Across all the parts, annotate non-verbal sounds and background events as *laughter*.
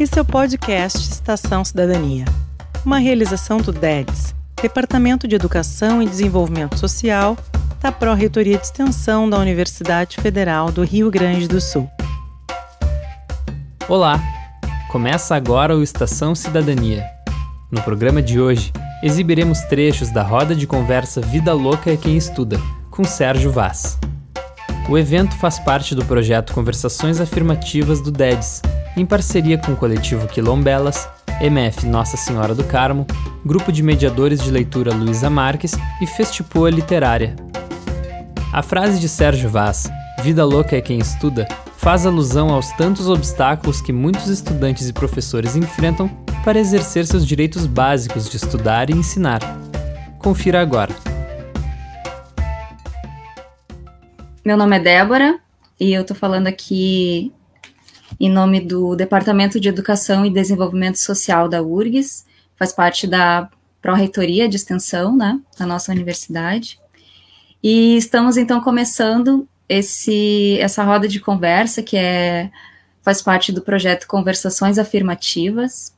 Esse é o podcast Estação Cidadania, uma realização do DEDS, Departamento de Educação e Desenvolvimento Social da Pró-Reitoria de Extensão da Universidade Federal do Rio Grande do Sul. Olá! Começa agora o Estação Cidadania. No programa de hoje, exibiremos trechos da roda de conversa Vida Louca é Quem Estuda, com Sérgio Vaz. O evento faz parte do projeto Conversações Afirmativas do DEDS, em parceria com o coletivo Quilombelas, MF Nossa Senhora do Carmo, Grupo de Mediadores de Leitura Luísa Marques e Festipoa Literária. A frase de Sérgio Vaz, Vida louca é quem estuda, faz alusão aos tantos obstáculos que muitos estudantes e professores enfrentam para exercer seus direitos básicos de estudar e ensinar. Confira agora. Meu nome é Débora e eu estou falando aqui em nome do Departamento de Educação e Desenvolvimento Social da URGS, faz parte da Pró-Reitoria de Extensão, né, da nossa universidade. E estamos então começando esse essa roda de conversa que é faz parte do projeto Conversações Afirmativas,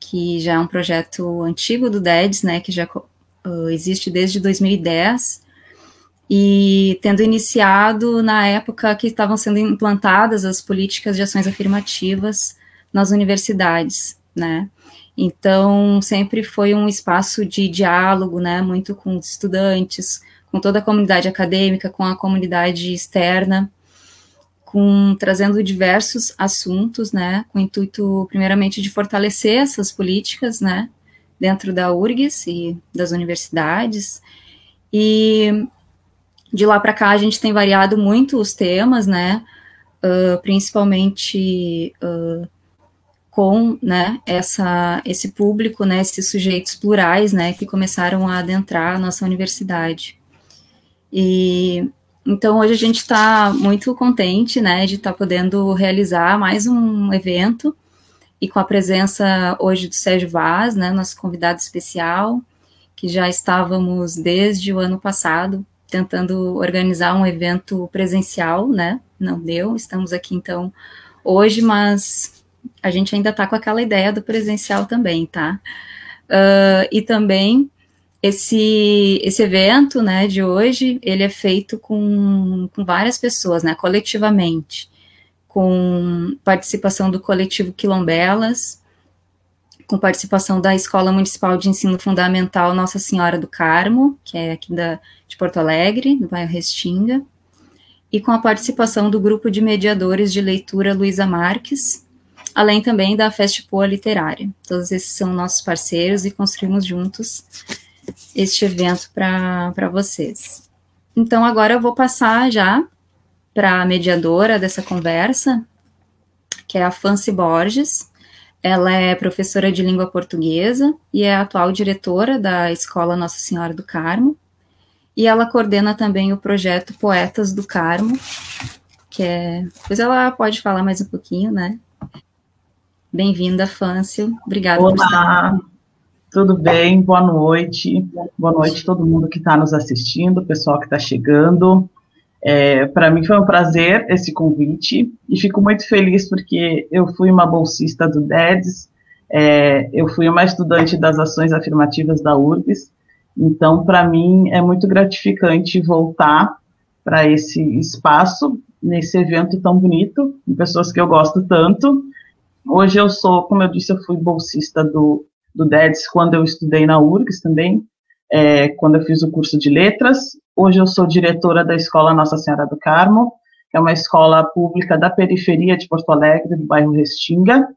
que já é um projeto antigo do DEDS, né, que já uh, existe desde 2010 e tendo iniciado na época que estavam sendo implantadas as políticas de ações afirmativas nas universidades, né? Então, sempre foi um espaço de diálogo, né, muito com os estudantes, com toda a comunidade acadêmica, com a comunidade externa, com trazendo diversos assuntos, né, com o intuito primeiramente de fortalecer essas políticas, né, dentro da URGS e das universidades. E de lá para cá a gente tem variado muito os temas, né? Uh, principalmente uh, com né, essa, esse público, né, esses sujeitos plurais, né, que começaram a adentrar a nossa universidade. E então hoje a gente está muito contente, né, de estar tá podendo realizar mais um evento e com a presença hoje do Sérgio Vaz, né, nosso convidado especial, que já estávamos desde o ano passado tentando organizar um evento presencial, né? Não deu, estamos aqui então hoje, mas a gente ainda está com aquela ideia do presencial também, tá? Uh, e também esse, esse evento, né, de hoje, ele é feito com, com várias pessoas, né, coletivamente, com participação do coletivo Quilombelas, com participação da Escola Municipal de Ensino Fundamental Nossa Senhora do Carmo, que é aqui da, de Porto Alegre, no bairro Restinga, e com a participação do grupo de mediadores de leitura Luísa Marques, além também da Festipoa Literária. Todos esses são nossos parceiros e construímos juntos este evento para vocês. Então, agora eu vou passar já para a mediadora dessa conversa, que é a Fancy Borges, ela é professora de língua portuguesa e é atual diretora da Escola Nossa Senhora do Carmo. E ela coordena também o projeto Poetas do Carmo, que é. Depois ela pode falar mais um pouquinho, né? Bem-vinda, Fâncio. Obrigada Olá. por estar. Tudo bem? Boa noite. Boa noite a todo mundo que está nos assistindo, pessoal que está chegando. É, Para mim foi um prazer esse convite e fico muito feliz porque eu fui uma bolsista do DEDS, é, eu fui uma estudante das ações afirmativas da URBS, então para mim é muito gratificante voltar para esse espaço, nesse evento tão bonito, com pessoas que eu gosto tanto. Hoje eu sou, como eu disse, eu fui bolsista do, do DEDS quando eu estudei na URGS também, é, quando eu fiz o curso de letras. Hoje eu sou diretora da Escola Nossa Senhora do Carmo, que é uma escola pública da periferia de Porto Alegre, do bairro Restinga.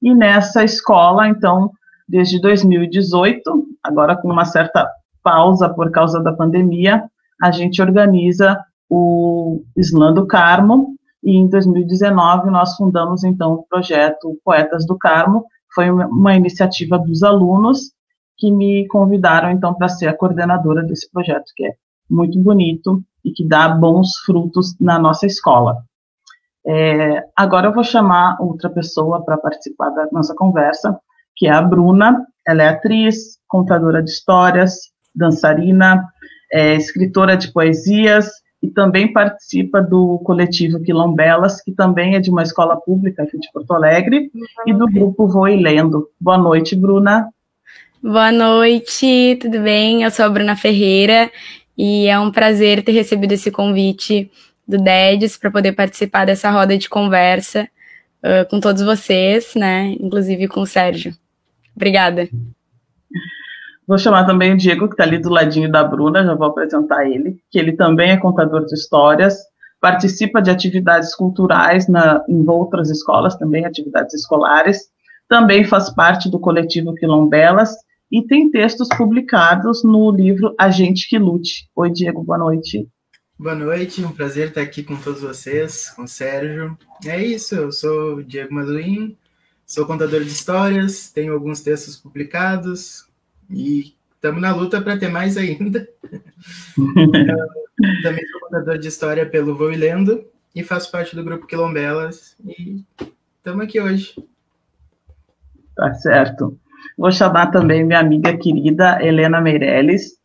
E nessa escola, então, desde 2018, agora com uma certa pausa por causa da pandemia, a gente organiza o Islã do Carmo, e em 2019 nós fundamos então o projeto Poetas do Carmo, foi uma iniciativa dos alunos que me convidaram então para ser a coordenadora desse projeto, que é muito bonito e que dá bons frutos na nossa escola. É, agora eu vou chamar outra pessoa para participar da nossa conversa, que é a Bruna. Ela é atriz, contadora de histórias, dançarina, é, escritora de poesias, e também participa do coletivo Quilombelas, que também é de uma escola pública aqui de Porto Alegre, e do grupo Voe Lendo. Boa noite, Bruna. Boa noite, tudo bem? Eu sou a Bruna Ferreira e é um prazer ter recebido esse convite do DEDES para poder participar dessa roda de conversa uh, com todos vocês, né? Inclusive com o Sérgio. Obrigada. Vou chamar também o Diego, que está ali do ladinho da Bruna, já vou apresentar ele, que ele também é contador de histórias, participa de atividades culturais na, em outras escolas, também atividades escolares, também faz parte do coletivo Quilombelas e tem textos publicados no livro A Gente que Lute. Oi, Diego, boa noite. Boa noite, um prazer estar aqui com todos vocês, com o Sérgio. É isso, eu sou o Diego Maduim, sou contador de histórias, tenho alguns textos publicados, e estamos na luta para ter mais ainda. *laughs* também sou contador de história pelo Vou e Lendo e faço parte do grupo Quilombelas e estamos aqui hoje. Tá certo. Vou chamar também minha amiga querida Helena Meirelles,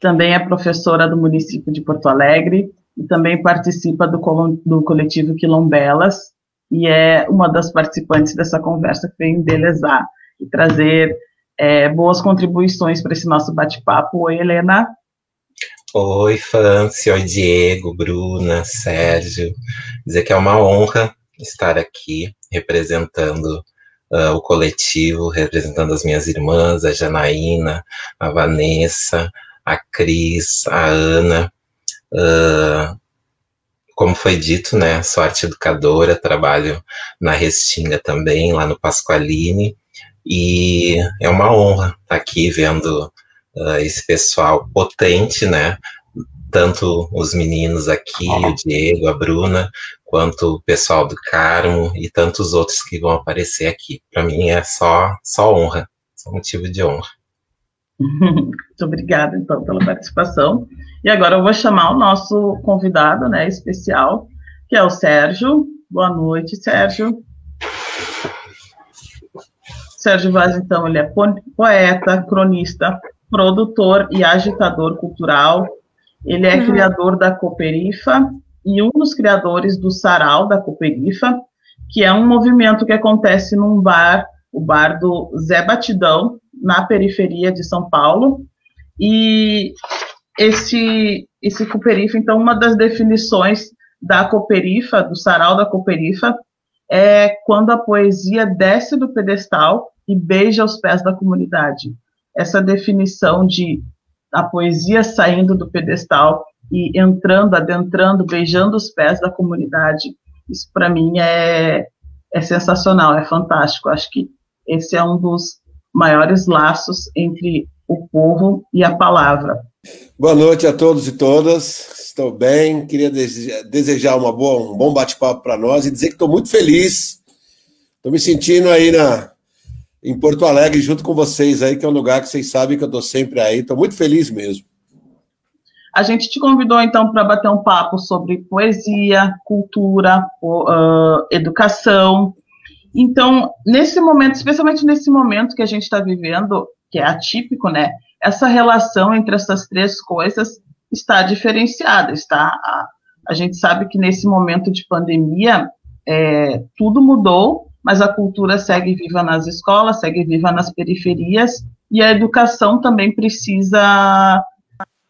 também é professora do município de Porto Alegre e também participa do, do coletivo Quilombelas e é uma das participantes dessa conversa que vem embelezar e trazer é, boas contribuições para esse nosso bate-papo. Oi, Helena. Oi, Fancy, oi, Diego, Bruna, Sérgio. Dizer que é uma honra estar aqui representando uh, o coletivo, representando as minhas irmãs, a Janaína, a Vanessa, a Cris, a Ana. Uh, como foi dito, né, sou arte educadora, trabalho na Restinga também, lá no Pasqualine, e é uma honra estar aqui vendo uh, esse pessoal potente, né? Tanto os meninos aqui, o Diego, a Bruna, quanto o pessoal do Carmo e tantos outros que vão aparecer aqui. Para mim é só, só honra, só motivo de honra. Muito obrigada, então, pela participação. E agora eu vou chamar o nosso convidado, né, especial, que é o Sérgio. Boa noite, Sérgio. Sérgio Vaz, então, ele é poeta, cronista, produtor e agitador cultural. Ele é uhum. criador da Cooperifa e um dos criadores do Sarau da Cooperifa, que é um movimento que acontece num bar, o bar do Zé Batidão, na periferia de São Paulo. E esse, esse Cooperifa, então, uma das definições da Cooperifa, do Sarau da Cooperifa, é quando a poesia desce do pedestal e beija os pés da comunidade. Essa definição de a poesia saindo do pedestal e entrando, adentrando, beijando os pés da comunidade, isso para mim é, é sensacional, é fantástico. Acho que esse é um dos maiores laços entre o povo e a palavra. Boa noite a todos e todas. Estou bem. Queria desejar uma boa, um bom bate-papo para nós e dizer que estou muito feliz. Estou me sentindo aí na, em Porto Alegre, junto com vocês aí, que é um lugar que vocês sabem que eu estou sempre aí. Estou muito feliz mesmo. A gente te convidou, então, para bater um papo sobre poesia, cultura, educação. Então, nesse momento, especialmente nesse momento que a gente está vivendo, que é atípico, né? Essa relação entre essas três coisas está diferenciada, está? A, a gente sabe que nesse momento de pandemia, é, tudo mudou, mas a cultura segue viva nas escolas, segue viva nas periferias, e a educação também precisa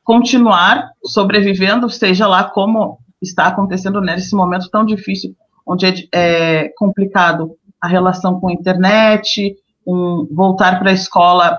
continuar sobrevivendo, seja lá como está acontecendo nesse momento tão difícil, onde é, é complicado a relação com a internet, um, voltar para a escola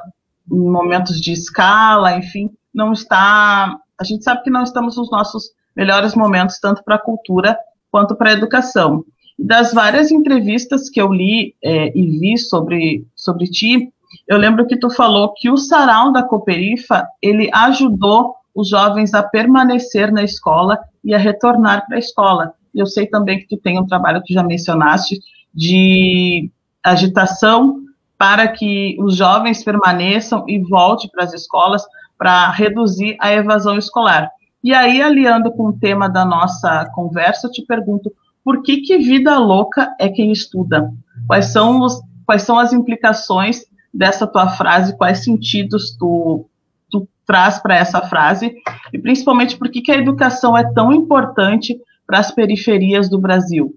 em momentos de escala, enfim, não está. A gente sabe que não estamos nos nossos melhores momentos, tanto para a cultura quanto para a educação das várias entrevistas que eu li é, e vi sobre, sobre ti, eu lembro que tu falou que o sarau da Cooperifa, ele ajudou os jovens a permanecer na escola e a retornar para a escola. Eu sei também que tu tem um trabalho que já mencionaste de agitação para que os jovens permaneçam e voltem para as escolas para reduzir a evasão escolar. E aí, aliando com o tema da nossa conversa, eu te pergunto, por que, que vida louca é quem estuda? Quais são, os, quais são as implicações dessa tua frase? Quais sentidos tu, tu traz para essa frase, e principalmente por que a educação é tão importante para as periferias do Brasil?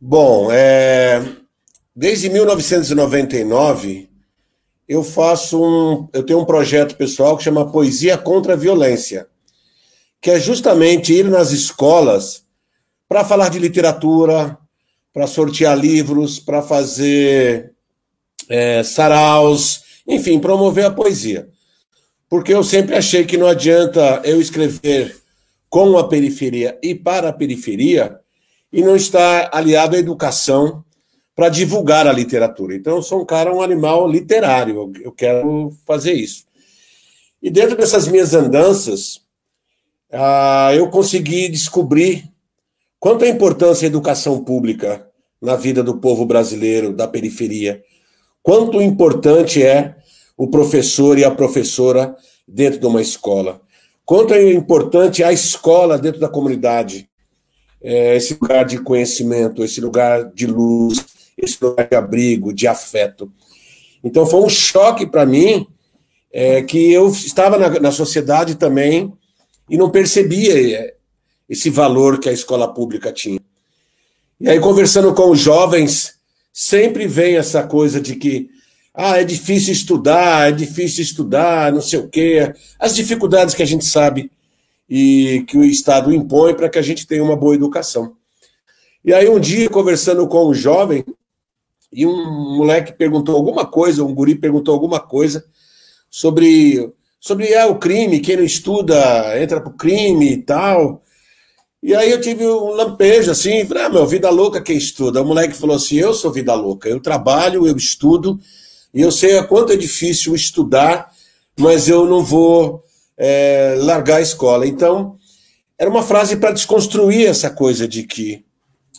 Bom, é, desde 1999 eu faço um, eu tenho um projeto pessoal que chama Poesia contra a Violência, que é justamente ir nas escolas para falar de literatura, para sortear livros, para fazer é, saraus, enfim, promover a poesia. Porque eu sempre achei que não adianta eu escrever com a periferia e para a periferia e não estar aliado à educação para divulgar a literatura. Então, eu sou um cara, um animal literário, eu quero fazer isso. E dentro dessas minhas andanças, ah, eu consegui descobrir quanto é importância a educação pública na vida do povo brasileiro, da periferia. Quanto importante é o professor e a professora dentro de uma escola. Quanto é importante a escola dentro da comunidade. É, esse lugar de conhecimento, esse lugar de luz, esse lugar de abrigo, de afeto. Então foi um choque para mim é, que eu estava na, na sociedade também e não percebia é, esse valor que a escola pública tinha. E aí, conversando com os jovens, sempre vem essa coisa de que ah, é difícil estudar, é difícil estudar, não sei o quê, as dificuldades que a gente sabe e que o Estado impõe para que a gente tenha uma boa educação. E aí, um dia, conversando com um jovem, e um moleque perguntou alguma coisa, um guri perguntou alguma coisa sobre sobre ah, o crime, quem não estuda entra pro crime e tal. E aí eu tive um lampejo assim, falei, ah, meu, vida louca quem estuda. O moleque falou assim: eu sou vida louca, eu trabalho, eu estudo, e eu sei a quanto é difícil estudar, mas eu não vou é, largar a escola. Então, era uma frase para desconstruir essa coisa de que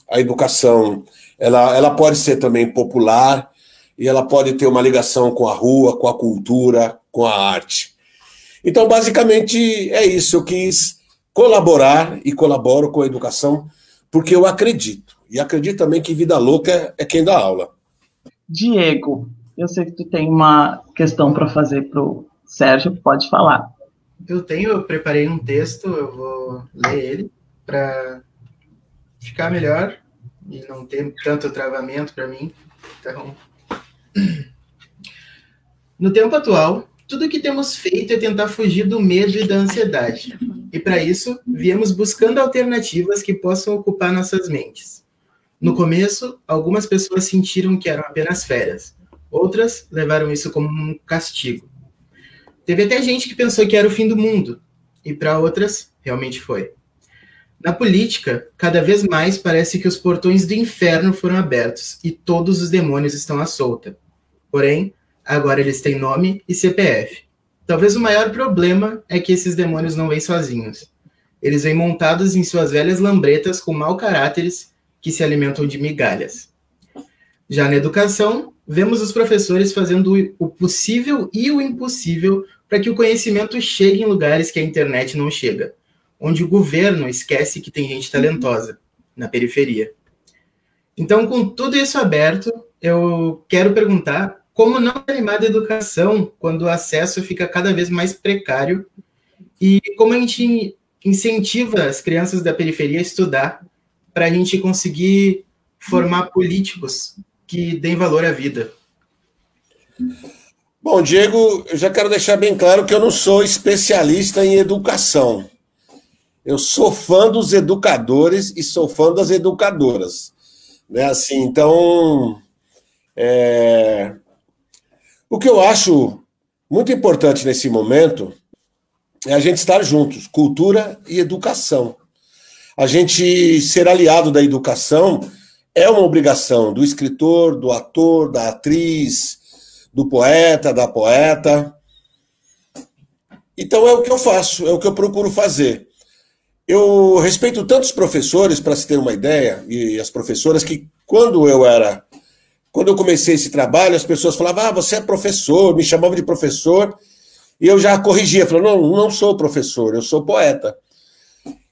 a educação ela, ela pode ser também popular e ela pode ter uma ligação com a rua, com a cultura, com a arte. Então, basicamente, é isso. Eu quis colaborar e colaboro com a educação porque eu acredito. E acredito também que vida louca é quem dá aula. Diego, eu sei que tu tem uma questão para fazer para o Sérgio, pode falar. Eu tenho, eu preparei um texto, eu vou ler ele para ficar melhor e não ter tanto travamento para mim. Então, *clears throat* no tempo atual, tudo que temos feito é tentar fugir do medo e da ansiedade. E para isso, viemos buscando alternativas que possam ocupar nossas mentes. No começo, algumas pessoas sentiram que eram apenas férias. Outras levaram isso como um castigo. Teve até gente que pensou que era o fim do mundo. E para outras, realmente foi. Na política, cada vez mais parece que os portões do inferno foram abertos e todos os demônios estão à solta. Porém, Agora eles têm nome e CPF. Talvez o maior problema é que esses demônios não vêm sozinhos. Eles vêm montados em suas velhas lambretas com mau caráteres que se alimentam de migalhas. Já na educação, vemos os professores fazendo o possível e o impossível para que o conhecimento chegue em lugares que a internet não chega, onde o governo esquece que tem gente talentosa, na periferia. Então, com tudo isso aberto, eu quero perguntar como não animar da educação quando o acesso fica cada vez mais precário e como a gente incentiva as crianças da periferia a estudar para a gente conseguir formar políticos que deem valor à vida. Bom, Diego, eu já quero deixar bem claro que eu não sou especialista em educação. Eu sou fã dos educadores e sou fã das educadoras. Né? Assim, então, é, o que eu acho muito importante nesse momento é a gente estar juntos, cultura e educação. A gente ser aliado da educação é uma obrigação do escritor, do ator, da atriz, do poeta, da poeta. Então é o que eu faço, é o que eu procuro fazer. Eu respeito tantos professores, para se ter uma ideia, e as professoras, que quando eu era quando eu comecei esse trabalho, as pessoas falavam, ah, você é professor, me chamavam de professor, e eu já corrigia, falando, não, não sou professor, eu sou poeta.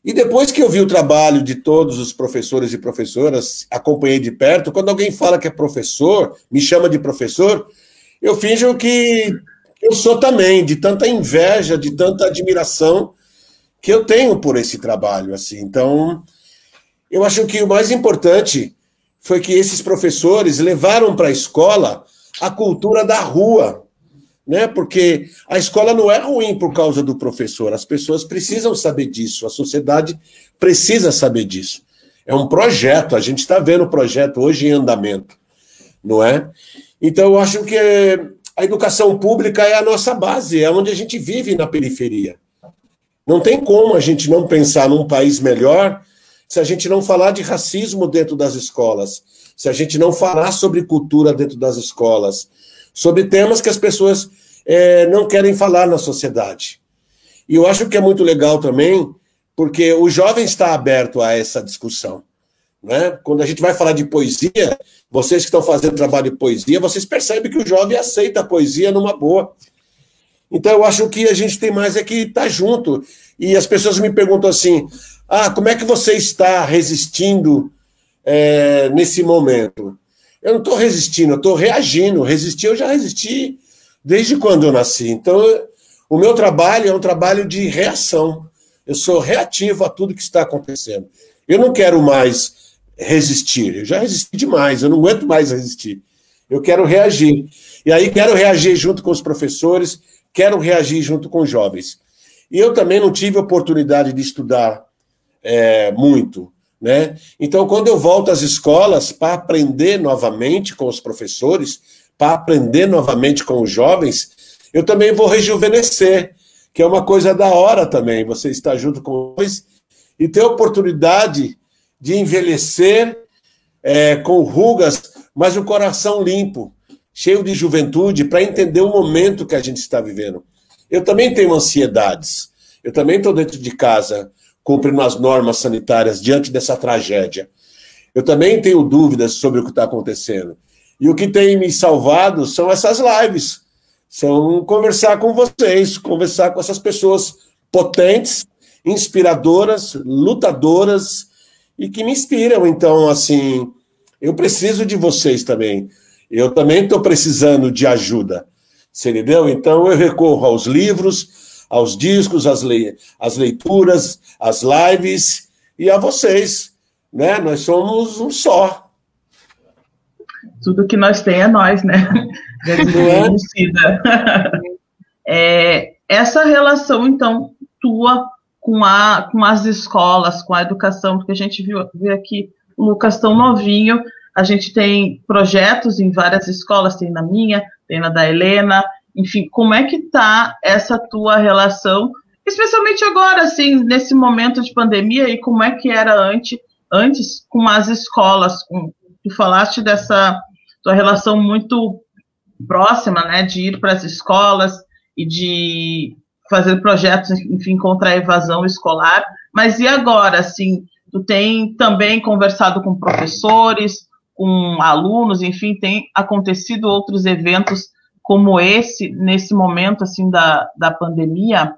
E depois que eu vi o trabalho de todos os professores e professoras, acompanhei de perto, quando alguém fala que é professor, me chama de professor, eu finjo que, eu sou também, de tanta inveja, de tanta admiração que eu tenho por esse trabalho. assim. Então, eu acho que o mais importante foi que esses professores levaram para a escola a cultura da rua, né? Porque a escola não é ruim por causa do professor, as pessoas precisam saber disso, a sociedade precisa saber disso. É um projeto, a gente está vendo o projeto hoje em andamento, não é? Então, eu acho que a educação pública é a nossa base, é onde a gente vive na periferia. Não tem como a gente não pensar num país melhor se a gente não falar de racismo dentro das escolas, se a gente não falar sobre cultura dentro das escolas, sobre temas que as pessoas é, não querem falar na sociedade. E eu acho que é muito legal também, porque o jovem está aberto a essa discussão. Né? Quando a gente vai falar de poesia, vocês que estão fazendo trabalho de poesia, vocês percebem que o jovem aceita a poesia numa boa. Então eu acho que a gente tem mais é que estar tá junto. E as pessoas me perguntam assim: ah, como é que você está resistindo é, nesse momento? Eu não estou resistindo, eu estou reagindo. Resistir, eu já resisti desde quando eu nasci. Então, o meu trabalho é um trabalho de reação. Eu sou reativo a tudo que está acontecendo. Eu não quero mais resistir. Eu já resisti demais, eu não aguento mais resistir. Eu quero reagir. E aí quero reagir junto com os professores, quero reagir junto com os jovens. E eu também não tive oportunidade de estudar é, muito. Né? Então, quando eu volto às escolas para aprender novamente com os professores, para aprender novamente com os jovens, eu também vou rejuvenescer, que é uma coisa da hora também, você estar junto com eles e ter oportunidade de envelhecer é, com rugas, mas o coração limpo, cheio de juventude, para entender o momento que a gente está vivendo. Eu também tenho ansiedades. Eu também estou dentro de casa cumprindo as normas sanitárias diante dessa tragédia. Eu também tenho dúvidas sobre o que está acontecendo. E o que tem me salvado são essas lives. São conversar com vocês, conversar com essas pessoas potentes, inspiradoras, lutadoras, e que me inspiram. Então, assim, eu preciso de vocês também. Eu também estou precisando de ajuda. Você entendeu? Então, eu recorro aos livros, aos discos, às, le às leituras, às lives e a vocês. Né? Nós somos um só. Tudo que nós tem é nós, né? *laughs* É? *laughs* é, essa relação, então, tua com, a, com as escolas, com a educação, porque a gente viu, viu aqui o Lucas tão novinho, a gente tem projetos em várias escolas, tem na minha, tem na da Helena, enfim, como é que está essa tua relação, especialmente agora, assim, nesse momento de pandemia, e como é que era antes, antes com as escolas, com, tu falaste dessa tua relação muito próxima, né, de ir para as escolas e de fazer projetos, enfim, contra a evasão escolar. Mas e agora, assim, tu tem também conversado com professores, com alunos, enfim, tem acontecido outros eventos como esse nesse momento assim da, da pandemia?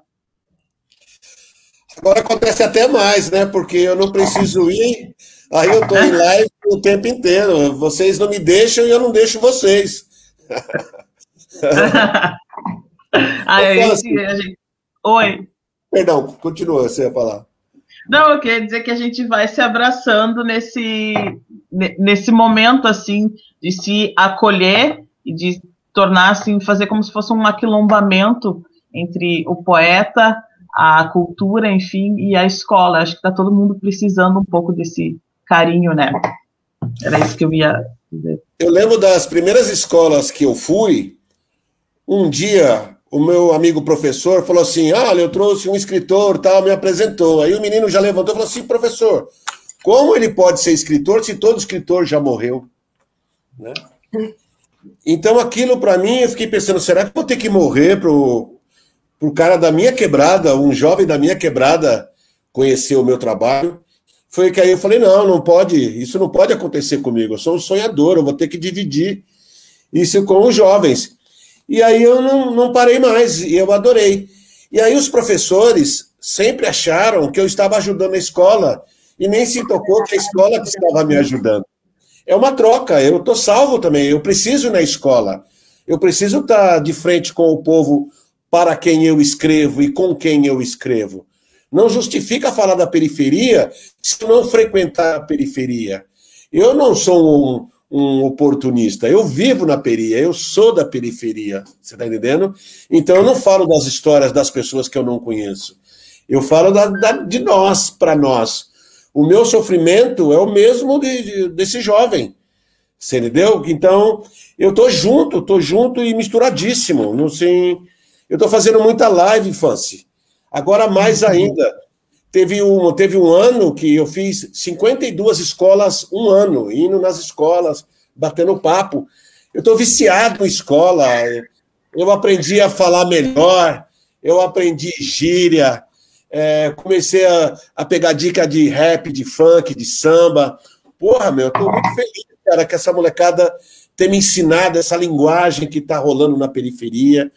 Agora acontece até mais, né? Porque eu não preciso ir, aí eu estou em *laughs* live o tempo inteiro. Vocês não me deixam e eu não deixo vocês. *laughs* aí, então, assim, a gente Oi. Perdão, continua, você ia falar. Não, eu queria dizer que a gente vai se abraçando nesse, nesse momento, assim, de se acolher e de tornar, assim, fazer como se fosse um aquilombamento entre o poeta, a cultura, enfim, e a escola. Acho que está todo mundo precisando um pouco desse carinho, né? Era isso que eu ia dizer. Eu lembro das primeiras escolas que eu fui, um dia o meu amigo professor falou assim: olha, eu trouxe um escritor, tal, me apresentou. Aí o menino já levantou e falou assim: professor, como ele pode ser escritor se todo escritor já morreu? Né? *laughs* Então aquilo para mim, eu fiquei pensando: será que vou ter que morrer pro, pro cara da minha quebrada, um jovem da minha quebrada, conhecer o meu trabalho? Foi que aí eu falei: não, não pode, isso não pode acontecer comigo. Eu sou um sonhador, eu vou ter que dividir isso com os jovens. E aí eu não, não parei mais, e eu adorei. E aí os professores sempre acharam que eu estava ajudando a escola, e nem se tocou que a escola que estava me ajudando. É uma troca, eu estou salvo também, eu preciso ir na escola. Eu preciso estar de frente com o povo para quem eu escrevo e com quem eu escrevo. Não justifica falar da periferia se não frequentar a periferia. Eu não sou um, um oportunista, eu vivo na periferia, eu sou da periferia, você está entendendo? Então eu não falo das histórias das pessoas que eu não conheço. Eu falo da, da, de nós, para nós. O meu sofrimento é o mesmo de, de, desse jovem. Você entendeu? Então, eu tô junto, tô junto e misturadíssimo. Não sei. Eu tô fazendo muita live, Fancy. Agora mais uhum. ainda. Teve um, teve um ano que eu fiz 52 escolas, um ano, indo nas escolas, batendo papo. Eu tô viciado em escola. Eu aprendi a falar melhor, eu aprendi gíria, é, comecei a, a pegar dica de rap, de funk, de samba. Porra, meu, eu tô muito feliz cara, que essa molecada tem me ensinado essa linguagem que está rolando na periferia.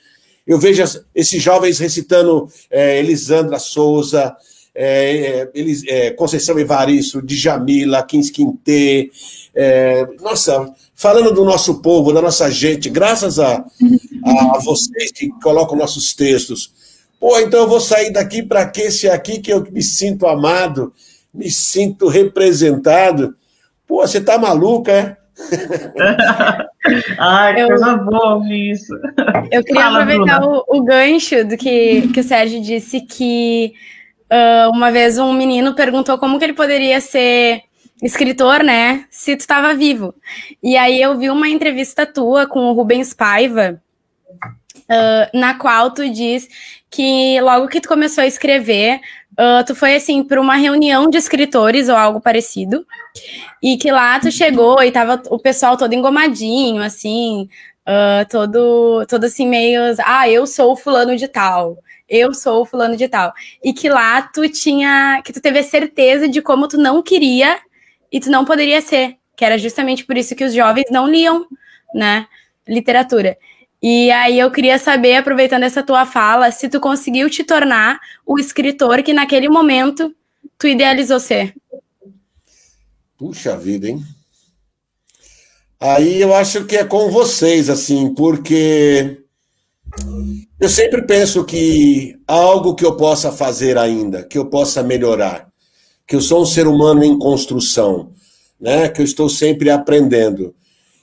Eu vejo esses jovens recitando é, Elisandra Souza, é, é, é, Conceição Evaristo, Djamila, Kins Quintê. É, nossa, falando do nosso povo, da nossa gente, graças a, a vocês que colocam nossos textos. Pô, então eu vou sair daqui para que esse aqui que eu me sinto amado, me sinto representado. Pô, você tá maluca, é? *laughs* Ai, eu, coisa boa isso. Eu queria Fala, aproveitar o, o, gancho do que, que o Sérgio disse que uh, uma vez um menino perguntou como que ele poderia ser escritor, né, se tu estava vivo. E aí eu vi uma entrevista tua com o Rubens Paiva, uh, na qual tu diz que logo que tu começou a escrever, uh, tu foi assim para uma reunião de escritores ou algo parecido, e que lá tu chegou e tava o pessoal todo engomadinho, assim, uh, todo, todo assim meio, ah, eu sou o fulano de tal, eu sou o fulano de tal, e que lá tu tinha, que tu teve a certeza de como tu não queria e tu não poderia ser, que era justamente por isso que os jovens não liam, né, literatura. E aí eu queria saber, aproveitando essa tua fala, se tu conseguiu te tornar o escritor que naquele momento tu idealizou ser. Puxa vida, hein? Aí eu acho que é com vocês, assim, porque eu sempre penso que algo que eu possa fazer ainda, que eu possa melhorar, que eu sou um ser humano em construção, né? Que eu estou sempre aprendendo.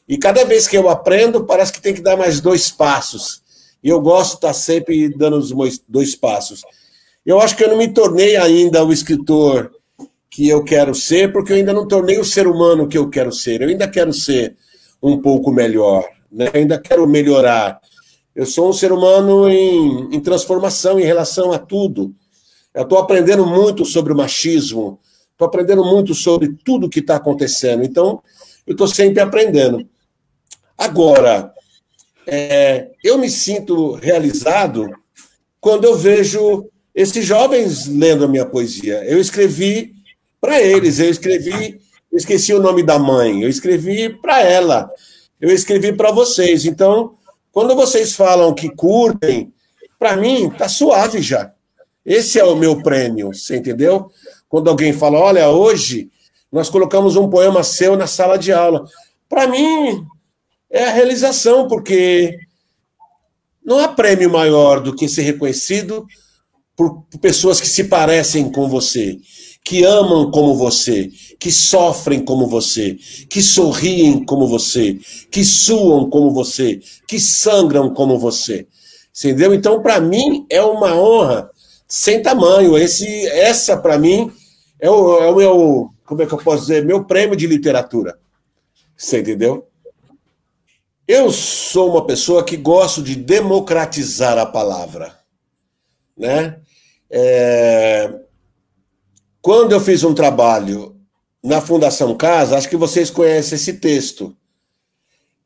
E cada vez que eu aprendo, parece que tem que dar mais dois passos. E eu gosto de estar sempre dando os dois passos. Eu acho que eu não me tornei ainda o escritor que eu quero ser, porque eu ainda não tornei o ser humano que eu quero ser. Eu ainda quero ser um pouco melhor, né? eu ainda quero melhorar. Eu sou um ser humano em, em transformação em relação a tudo. Eu estou aprendendo muito sobre o machismo, estou aprendendo muito sobre tudo que está acontecendo. Então, eu estou sempre aprendendo. Agora, é, eu me sinto realizado quando eu vejo esses jovens lendo a minha poesia. Eu escrevi para eles, eu escrevi, eu esqueci o nome da mãe, eu escrevi para ela, eu escrevi para vocês. Então, quando vocês falam que curtem, para mim tá suave já. Esse é o meu prêmio, você entendeu? Quando alguém fala, olha, hoje nós colocamos um poema seu na sala de aula. Para mim, é a realização, porque não há prêmio maior do que ser reconhecido por pessoas que se parecem com você, que amam como você, que sofrem como você, que sorriem como você, que suam como você, que sangram como você. Entendeu? Então, para mim, é uma honra sem tamanho. Esse, essa, para mim, é o, é o meu, como é que eu posso dizer, meu prêmio de literatura. Você entendeu? Eu sou uma pessoa que gosto de democratizar a palavra, né? É... Quando eu fiz um trabalho na Fundação Casa, acho que vocês conhecem esse texto,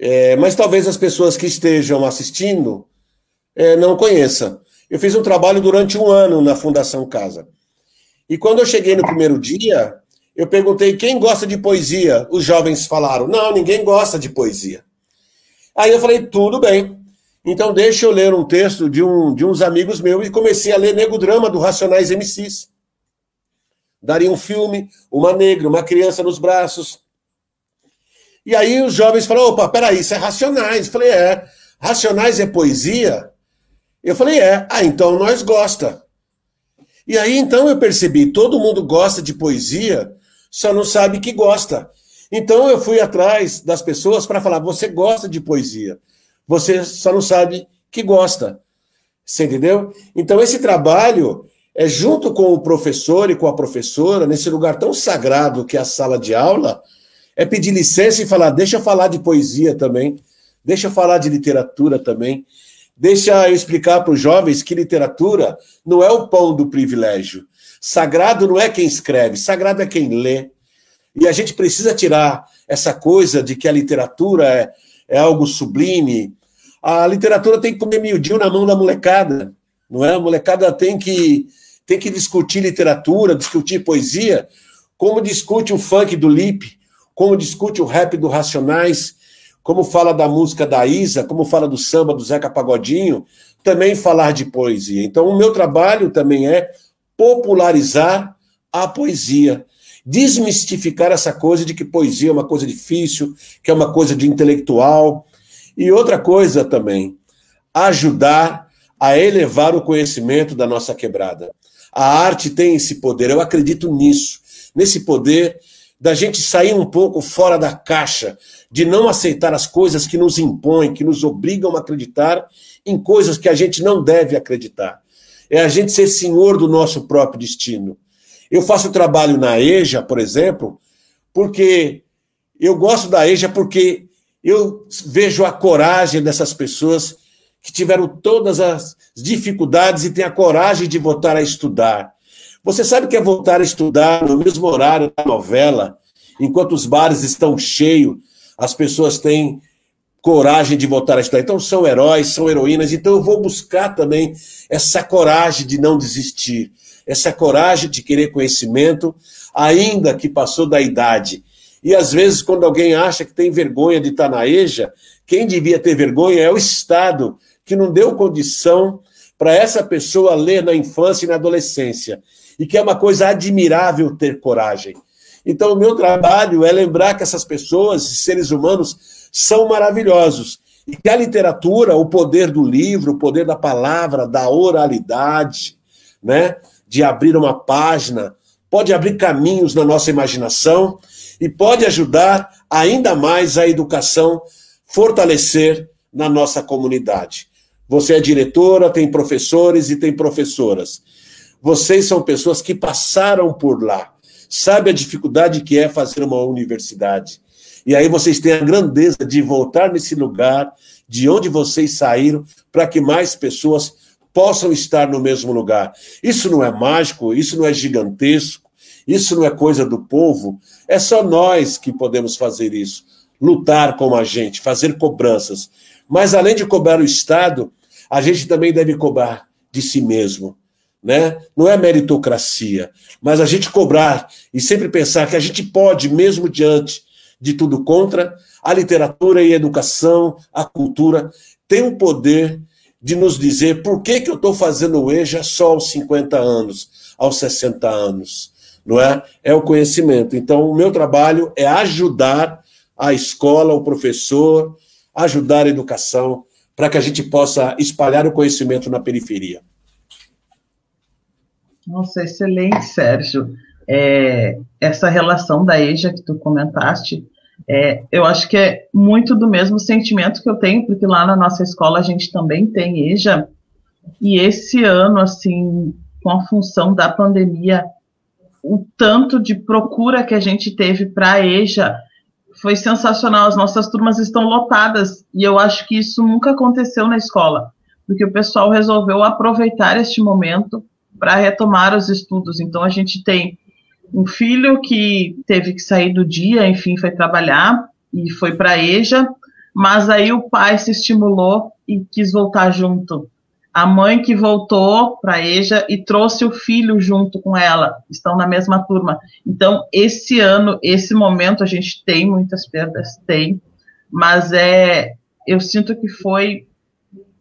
é... mas talvez as pessoas que estejam assistindo é, não conheçam. Eu fiz um trabalho durante um ano na Fundação Casa. E quando eu cheguei no primeiro dia, eu perguntei quem gosta de poesia. Os jovens falaram: não, ninguém gosta de poesia. Aí eu falei, tudo bem. Então deixa eu ler um texto de, um, de uns amigos meus e comecei a ler Nego Drama do Racionais MCs. Daria um filme, uma negra, uma criança nos braços. E aí os jovens falaram, opa, peraí, isso é Racionais. Eu falei, é. Racionais é poesia? Eu falei, é. Ah, então nós gosta. E aí então eu percebi, todo mundo gosta de poesia, só não sabe que gosta. Então eu fui atrás das pessoas para falar, você gosta de poesia, você só não sabe que gosta. Você entendeu? Então esse trabalho é junto com o professor e com a professora, nesse lugar tão sagrado que é a sala de aula, é pedir licença e falar, deixa eu falar de poesia também, deixa eu falar de literatura também, deixa eu explicar para os jovens que literatura não é o pão do privilégio. Sagrado não é quem escreve, sagrado é quem lê. E a gente precisa tirar essa coisa de que a literatura é, é algo sublime. A literatura tem que comer miudinho na mão da molecada, não é? A molecada tem que tem que discutir literatura, discutir poesia, como discute o funk do Lip, como discute o rap do Racionais, como fala da música da Isa, como fala do samba do Zeca Pagodinho, também falar de poesia. Então, o meu trabalho também é popularizar a poesia, desmistificar essa coisa de que poesia é uma coisa difícil, que é uma coisa de intelectual. E outra coisa também, ajudar a elevar o conhecimento da nossa quebrada. A arte tem esse poder, eu acredito nisso, nesse poder da gente sair um pouco fora da caixa, de não aceitar as coisas que nos impõem, que nos obrigam a acreditar em coisas que a gente não deve acreditar. É a gente ser senhor do nosso próprio destino. Eu faço trabalho na EJA, por exemplo, porque eu gosto da EJA porque eu vejo a coragem dessas pessoas que tiveram todas as dificuldades e têm a coragem de voltar a estudar. Você sabe que é voltar a estudar no mesmo horário da novela, enquanto os bares estão cheios, as pessoas têm coragem de voltar a estudar. Então são heróis, são heroínas. Então eu vou buscar também essa coragem de não desistir, essa coragem de querer conhecimento, ainda que passou da idade. E às vezes, quando alguém acha que tem vergonha de estar na EJA, quem devia ter vergonha é o Estado, que não deu condição para essa pessoa ler na infância e na adolescência. E que é uma coisa admirável ter coragem. Então, o meu trabalho é lembrar que essas pessoas, seres humanos, são maravilhosos. E a literatura, o poder do livro, o poder da palavra, da oralidade, né, de abrir uma página, pode abrir caminhos na nossa imaginação e pode ajudar ainda mais a educação fortalecer na nossa comunidade. Você é diretora, tem professores e tem professoras. Vocês são pessoas que passaram por lá, sabe a dificuldade que é fazer uma universidade. E aí vocês têm a grandeza de voltar nesse lugar de onde vocês saíram para que mais pessoas possam estar no mesmo lugar. Isso não é mágico, isso não é gigantesco, isso não é coisa do povo, é só nós que podemos fazer isso. Lutar como a gente, fazer cobranças. Mas além de cobrar o Estado, a gente também deve cobrar de si mesmo. Né? Não é meritocracia, mas a gente cobrar e sempre pensar que a gente pode, mesmo diante de tudo contra, a literatura e a educação, a cultura, tem o poder de nos dizer por que, que eu estou fazendo o EJA só aos 50 anos, aos 60 anos, não é? É o conhecimento. Então, o meu trabalho é ajudar a escola, o professor, ajudar a educação para que a gente possa espalhar o conhecimento na periferia. Nossa, excelente, Sérgio. É, essa relação da EJA que tu comentaste, é, eu acho que é muito do mesmo sentimento que eu tenho, porque lá na nossa escola a gente também tem EJA, e esse ano, assim, com a função da pandemia, o tanto de procura que a gente teve para a EJA foi sensacional. As nossas turmas estão lotadas e eu acho que isso nunca aconteceu na escola, porque o pessoal resolveu aproveitar este momento para retomar os estudos. Então a gente tem um filho que teve que sair do dia, enfim, foi trabalhar e foi para EJA, mas aí o pai se estimulou e quis voltar junto a mãe que voltou para EJA e trouxe o filho junto com ela, estão na mesma turma. Então, esse ano, esse momento, a gente tem muitas perdas, tem, mas é, eu sinto que foi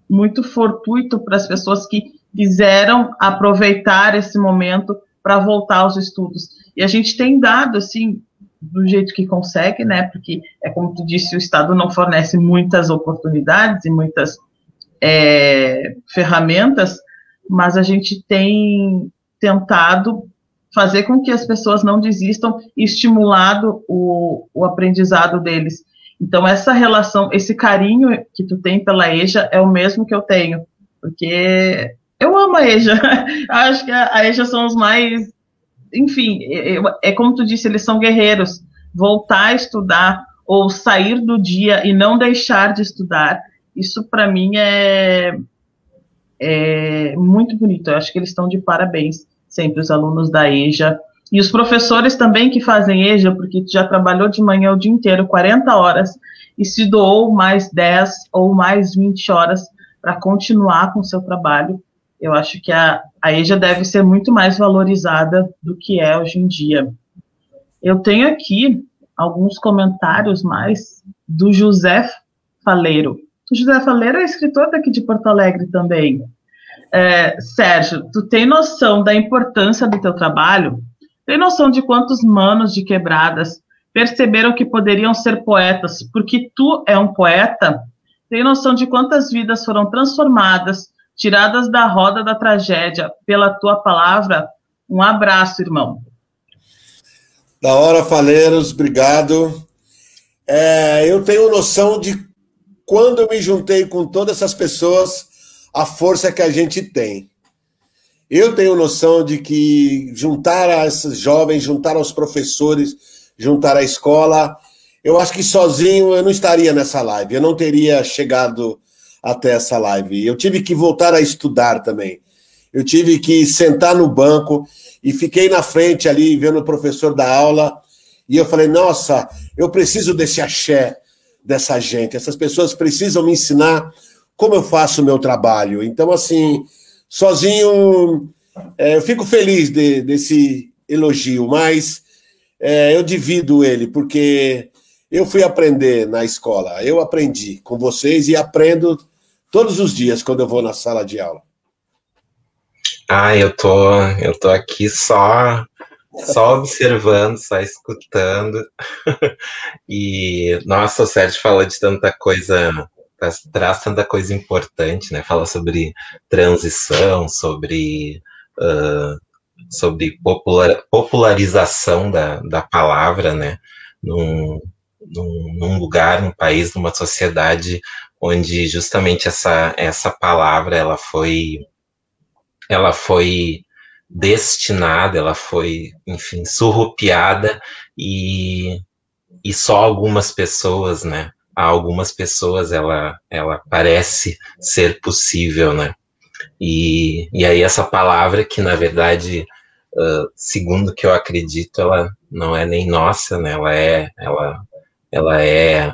muito fortuito para as pessoas que quiseram aproveitar esse momento para voltar aos estudos. E a gente tem dado, assim, do jeito que consegue, né? Porque é como tu disse, o Estado não fornece muitas oportunidades e muitas é, ferramentas, mas a gente tem tentado fazer com que as pessoas não desistam e estimulado o, o aprendizado deles. Então, essa relação, esse carinho que tu tem pela EJA é o mesmo que eu tenho, porque eu amo a EJA. *laughs* Acho que a, EJA são os mais. Enfim, é, é, é como tu disse, eles são guerreiros. Voltar a estudar ou sair do dia e não deixar de estudar, isso para mim é, é muito bonito. Eu acho que eles estão de parabéns, sempre os alunos da EJA. E os professores também que fazem EJA, porque tu já trabalhou de manhã o dia inteiro, 40 horas, e se doou mais 10 ou mais 20 horas para continuar com o seu trabalho. Eu acho que a, a EJA deve ser muito mais valorizada do que é hoje em dia. Eu tenho aqui alguns comentários mais do José Faleiro. O José Faleiro é escritor daqui de Porto Alegre também. É, Sérgio, tu tem noção da importância do teu trabalho? Tem noção de quantos manos de quebradas perceberam que poderiam ser poetas porque tu é um poeta? Tem noção de quantas vidas foram transformadas, tiradas da roda da tragédia pela tua palavra? Um abraço, irmão. Da hora, Faleiros, obrigado. É, eu tenho noção de quando eu me juntei com todas essas pessoas, a força que a gente tem. Eu tenho noção de que juntar esses jovens, juntar aos professores, juntar a escola, eu acho que sozinho eu não estaria nessa live, eu não teria chegado até essa live. Eu tive que voltar a estudar também. Eu tive que sentar no banco e fiquei na frente ali vendo o professor da aula e eu falei: "Nossa, eu preciso desse axé dessa gente. Essas pessoas precisam me ensinar como eu faço o meu trabalho". Então assim, sozinho é, eu fico feliz de, desse elogio, mas é, eu divido ele porque eu fui aprender na escola, eu aprendi com vocês e aprendo todos os dias quando eu vou na sala de aula. Ah, eu tô, eu tô aqui só só observando, só escutando. *laughs* e nossa, o Sérgio fala de tanta coisa, traz tanta coisa importante, né? Fala sobre transição, sobre uh, sobre popular, popularização da, da palavra, né? Num, num, num, lugar, num país, numa sociedade onde justamente essa, essa palavra ela foi ela foi destinada, ela foi, enfim, surrupiada e, e só algumas pessoas, né? A algumas pessoas ela, ela parece ser possível, né? E, e aí essa palavra que, na verdade, uh, segundo que eu acredito, ela não é nem nossa, né? Ela é, ela, ela é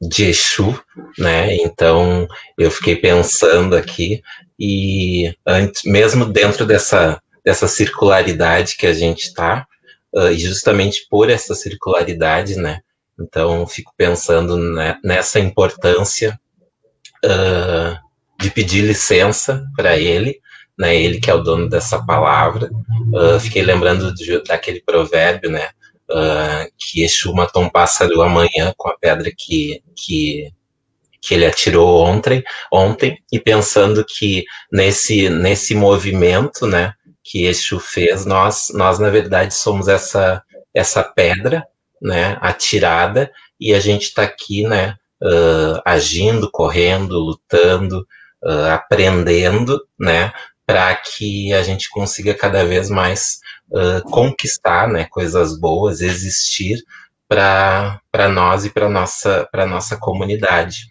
de Exu, né? Então eu fiquei pensando aqui e antes, mesmo dentro dessa dessa circularidade que a gente está uh, e justamente por essa circularidade, né? Então fico pensando né, nessa importância uh, de pedir licença para ele, né? Ele que é o dono dessa palavra. Uh, fiquei lembrando de, daquele provérbio, né? Uh, que Exu matou um pássaro amanhã com a pedra que, que, que ele atirou ontem, ontem, e pensando que nesse, nesse movimento, né, que Exu fez, nós, nós na verdade somos essa, essa pedra, né, atirada, e a gente está aqui, né, uh, agindo, correndo, lutando, uh, aprendendo, né, para que a gente consiga cada vez mais conquistar né, coisas boas, existir para nós e para nossa para nossa comunidade.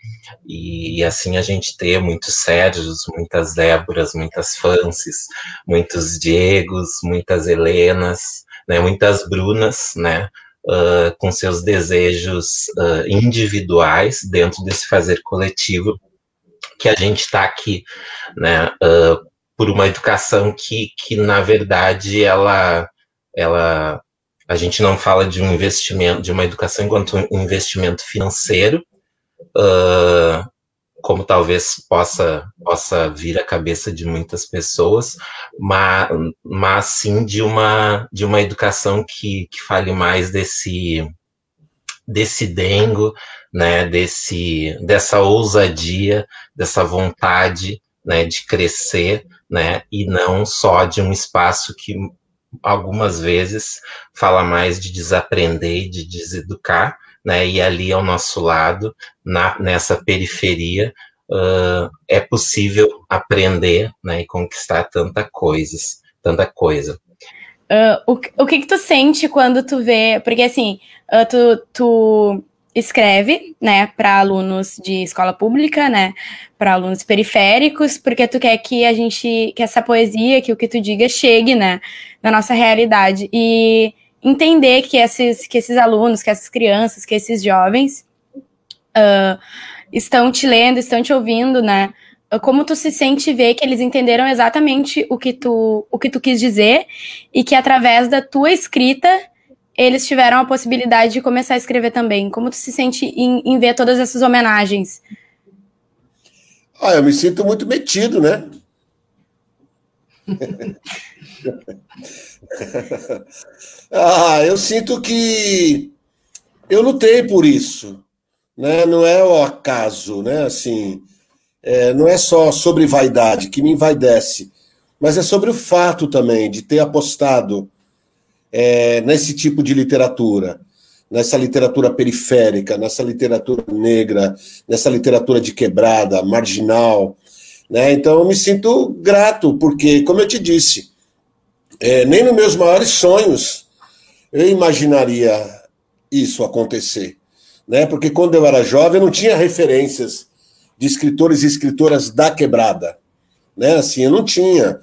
E, e, assim a gente ter muitos Sérgios, muitas Déboras, muitas Francis, muitos Diegos, muitas Helenas, né, muitas Brunas, né, uh, com seus desejos uh, individuais dentro desse fazer coletivo que a gente está aqui, né, uh, por uma educação que, que na verdade, ela, ela, a gente não fala de um investimento, de uma educação enquanto um investimento financeiro, uh, como talvez possa possa vir à cabeça de muitas pessoas, mas, mas sim de uma de uma educação que, que fale mais desse desse dengo, né, desse dessa ousadia, dessa vontade, né, de crescer, né, e não só de um espaço que algumas vezes fala mais de desaprender e de deseducar, né, e ali ao nosso lado, na, nessa periferia, uh, é possível aprender né, e conquistar tanta coisas, tanta coisa. Uh, o, o que, que tu sente quando tu vê, porque assim, uh, tu, tu escreve, né, para alunos de escola pública, né, para alunos periféricos, porque tu quer que a gente, que essa poesia, que o que tu diga chegue, né, na nossa realidade e entender que esses, que esses alunos, que essas crianças, que esses jovens uh, estão te lendo, estão te ouvindo, né? Como tu se sente ver que eles entenderam exatamente o que tu, o que tu quis dizer e que através da tua escrita eles tiveram a possibilidade de começar a escrever também. Como tu se sente em, em ver todas essas homenagens? Ah, eu me sinto muito metido, né? *laughs* ah, eu sinto que eu lutei por isso, né? Não é o acaso, né? Assim, é, não é só sobre vaidade que me envaidece, mas é sobre o fato também de ter apostado é, nesse tipo de literatura, nessa literatura periférica, nessa literatura negra, nessa literatura de quebrada, marginal, né? Então eu me sinto grato porque, como eu te disse, é, nem nos meus maiores sonhos eu imaginaria isso acontecer. Né? Porque quando eu era jovem, eu não tinha referências de escritores e escritoras da quebrada. Né? Assim, eu não tinha.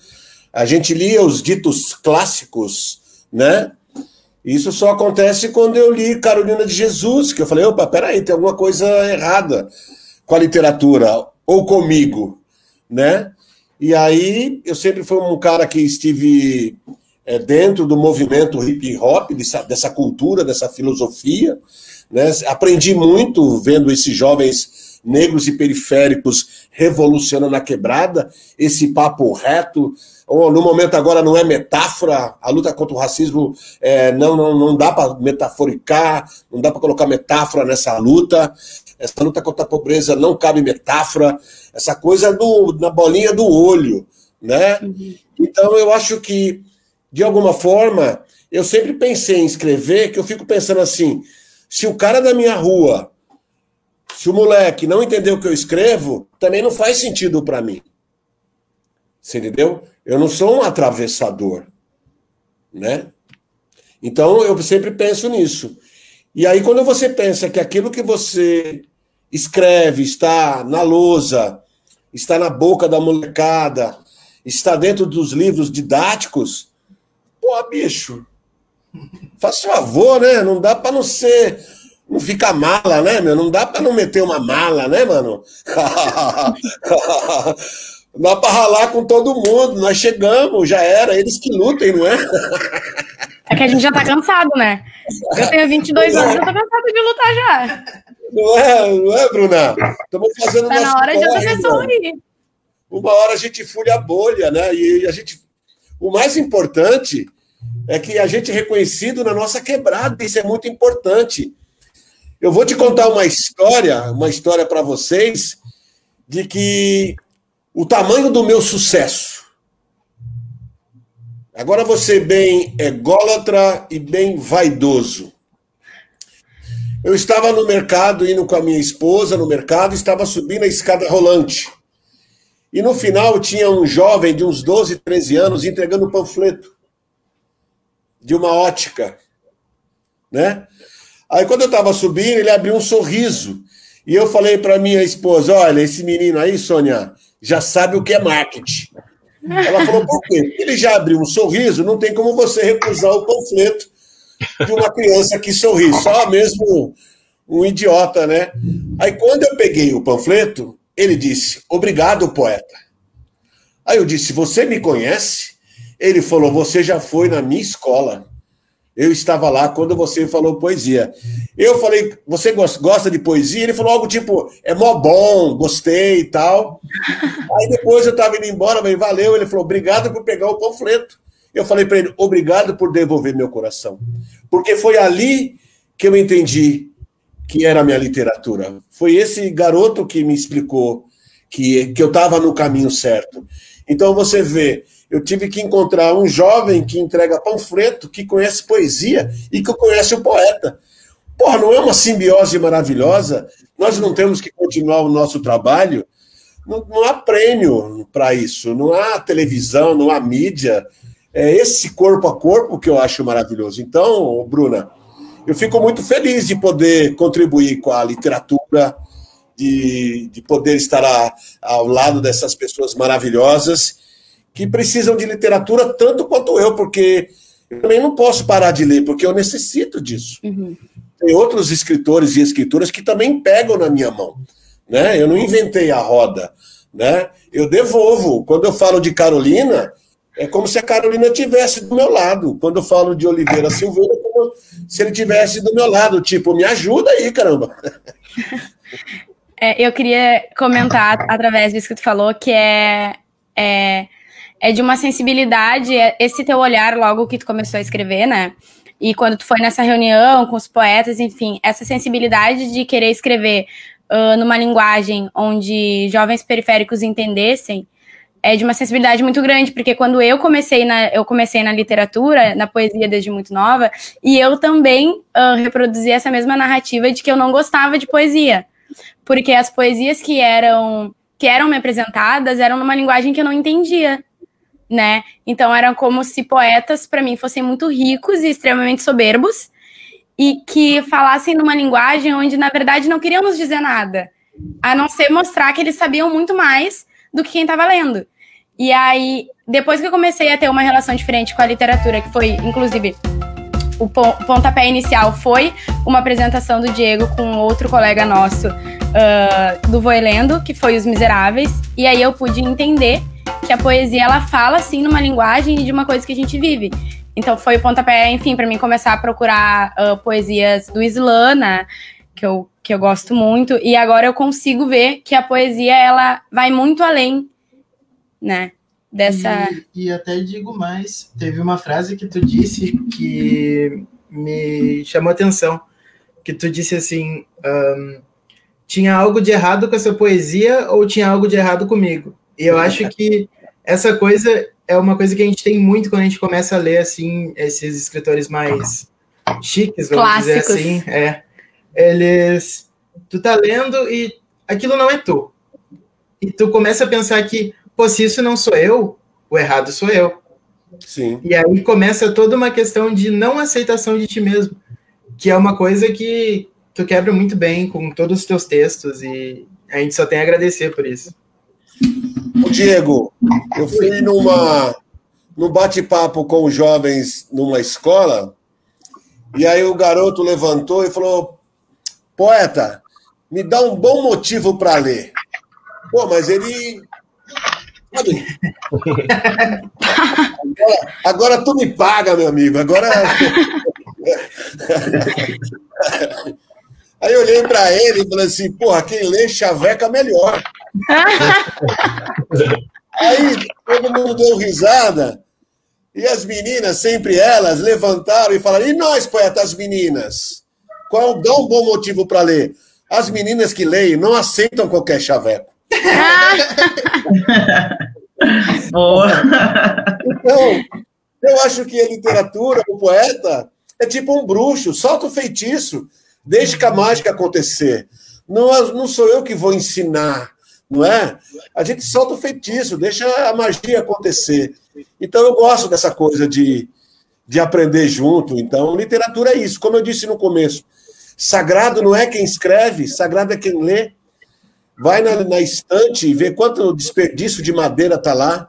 A gente lia os ditos clássicos, né? Isso só acontece quando eu li Carolina de Jesus, que eu falei, opa, peraí, tem alguma coisa errada com a literatura, ou comigo, né? E aí eu sempre fui um cara que estive é, dentro do movimento hip hop, dessa, dessa cultura, dessa filosofia. Né? Aprendi muito vendo esses jovens negros e periféricos revolucionando a quebrada, esse papo reto. No momento agora não é metáfora, a luta contra o racismo é, não, não, não dá para metaforicar, não dá para colocar metáfora nessa luta. Essa luta contra a pobreza não cabe metáfora, essa coisa do, na bolinha do olho, né? Uhum. Então eu acho que, de alguma forma, eu sempre pensei em escrever, que eu fico pensando assim, se o cara da minha rua, se o moleque não entendeu o que eu escrevo, também não faz sentido para mim. Você entendeu? Eu não sou um atravessador, né? Então eu sempre penso nisso. E aí quando você pensa que aquilo que você escreve, está na lousa, está na boca da molecada, está dentro dos livros didáticos, pô, bicho, faz favor, né? Não dá para não ser. Não fica mala, né, meu? Não dá para não meter uma mala, né, mano? *laughs* dá para ralar com todo mundo. Nós chegamos, já era. Eles que lutem, não é? *laughs* É que a gente já tá cansado, né? Eu tenho 22 anos, eu tô cansado de lutar já. Não é, não é, Bruna? Estamos fazendo Tá na hora de outra pessoa. Uma hora a gente fulha a bolha, né? E a gente. O mais importante é que a gente é reconhecido na nossa quebrada, isso é muito importante. Eu vou te contar uma história, uma história para vocês, de que o tamanho do meu sucesso. Agora você bem ególatra e bem vaidoso. Eu estava no mercado, indo com a minha esposa no mercado, estava subindo a escada rolante. E no final tinha um jovem de uns 12, 13 anos entregando um panfleto de uma ótica, né? Aí quando eu estava subindo, ele abriu um sorriso. E eu falei para minha esposa: Olha, esse menino aí, Sônia, já sabe o que é marketing. Ela falou: Por quê? Ele já abriu um sorriso, não tem como você recusar o panfleto de uma criança que sorri, só mesmo um idiota, né? Aí quando eu peguei o panfleto, ele disse: Obrigado, poeta. Aí eu disse: Você me conhece? Ele falou: Você já foi na minha escola. Eu estava lá quando você falou poesia. Eu falei, você gosta de poesia? Ele falou algo tipo, é mó bom, gostei e tal. *laughs* Aí depois eu estava indo embora, mas valeu. Ele falou, obrigado por pegar o panfleto. Eu falei para ele, obrigado por devolver meu coração. Porque foi ali que eu entendi que era a minha literatura. Foi esse garoto que me explicou que, que eu estava no caminho certo. Então você vê, eu tive que encontrar um jovem que entrega panfleto, que conhece poesia e que conhece o poeta. Porra, não é uma simbiose maravilhosa? Nós não temos que continuar o nosso trabalho? Não, não há prêmio para isso, não há televisão, não há mídia. É esse corpo a corpo que eu acho maravilhoso. Então, Bruna, eu fico muito feliz de poder contribuir com a literatura, de, de poder estar a, ao lado dessas pessoas maravilhosas que precisam de literatura tanto quanto eu, porque eu também não posso parar de ler, porque eu necessito disso. Uhum tem outros escritores e escritoras que também pegam na minha mão. Né? Eu não inventei a roda. Né? Eu devolvo. Quando eu falo de Carolina, é como se a Carolina tivesse do meu lado. Quando eu falo de Oliveira Silveira, é como se ele tivesse do meu lado. Tipo, me ajuda aí, caramba. *laughs* É, eu queria comentar através disso que tu falou, que é, é, é de uma sensibilidade, é esse teu olhar logo que tu começou a escrever, né? E quando tu foi nessa reunião com os poetas, enfim, essa sensibilidade de querer escrever uh, numa linguagem onde jovens periféricos entendessem, é de uma sensibilidade muito grande, porque quando eu comecei na, eu comecei na literatura, na poesia desde muito nova, e eu também uh, reproduzi essa mesma narrativa de que eu não gostava de poesia, porque as poesias que eram que eram me apresentadas eram numa linguagem que eu não entendia né? Então eram como se poetas para mim fossem muito ricos e extremamente soberbos e que falassem numa linguagem onde na verdade não queriam nos dizer nada, a não ser mostrar que eles sabiam muito mais do que quem estava lendo. E aí, depois que eu comecei a ter uma relação diferente com a literatura, que foi inclusive o pontapé inicial foi uma apresentação do Diego com outro colega nosso uh, do Voelendo, que foi Os Miseráveis, e aí eu pude entender que a poesia ela fala assim numa linguagem de uma coisa que a gente vive. Então foi o pontapé, enfim, para mim começar a procurar uh, poesias do Islã, né, que eu, que eu gosto muito, e agora eu consigo ver que a poesia ela vai muito além, né, dessa... E, e até digo mais, teve uma frase que tu disse que me chamou atenção, que tu disse assim, um, tinha algo de errado com essa poesia ou tinha algo de errado comigo? E eu acho que essa coisa é uma coisa que a gente tem muito quando a gente começa a ler assim esses escritores mais chiques, vamos Clássicos. dizer assim, é. Eles tu tá lendo e aquilo não é tu. E tu começa a pensar que, pô, se isso não sou eu, o errado sou eu. Sim. E aí começa toda uma questão de não aceitação de ti mesmo, que é uma coisa que tu quebra muito bem com todos os teus textos e a gente só tem a agradecer por isso. O Diego, eu fui numa num bate-papo com os jovens numa escola, e aí o garoto levantou e falou: Poeta, me dá um bom motivo para ler. Pô, mas ele. Agora, *laughs* agora tu me paga, meu amigo. Agora. *laughs* Aí eu olhei para ele e falei assim: porra, quem lê chaveca melhor. *laughs* Aí todo mundo deu risada. E as meninas, sempre elas, levantaram e falaram: e nós, poetas meninas? Qual dá um bom motivo para ler? As meninas que leem não aceitam qualquer chaveco. *laughs* Boa. Então, eu acho que a literatura, o poeta, é tipo um bruxo, solta o feitiço, deixa que a mágica acontecer. Não, não sou eu que vou ensinar não é? A gente solta o feitiço, deixa a magia acontecer. Então eu gosto dessa coisa de, de aprender junto. Então, literatura é isso, como eu disse no começo. Sagrado não é quem escreve, sagrado é quem lê. Vai na, na estante e vê quanto desperdício de madeira está lá,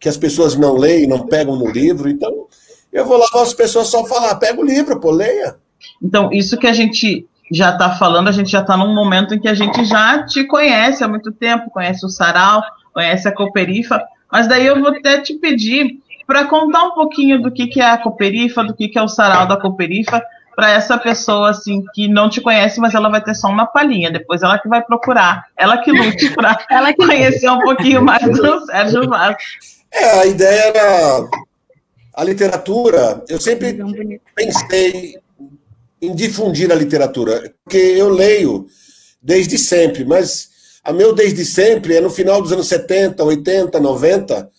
que as pessoas não leem, não pegam no livro. Então, eu vou lá as pessoas só falar, pega o livro, pô, leia. Então, isso que a gente já está falando, a gente já está num momento em que a gente já te conhece há muito tempo, conhece o Sarau, conhece a Cooperifa, mas daí eu vou até te pedir para contar um pouquinho do que, que é a Cooperifa, do que, que é o Sarau da Cooperifa, para essa pessoa assim que não te conhece, mas ela vai ter só uma palhinha. Depois ela que vai procurar, ela que lute *laughs* para conhecer um pouquinho mais do *laughs* Sérgio Vaz. É, a ideia era a literatura. Eu sempre pensei em difundir a literatura, porque eu leio desde sempre, mas a meu desde sempre é no final dos anos 70, 80, 90.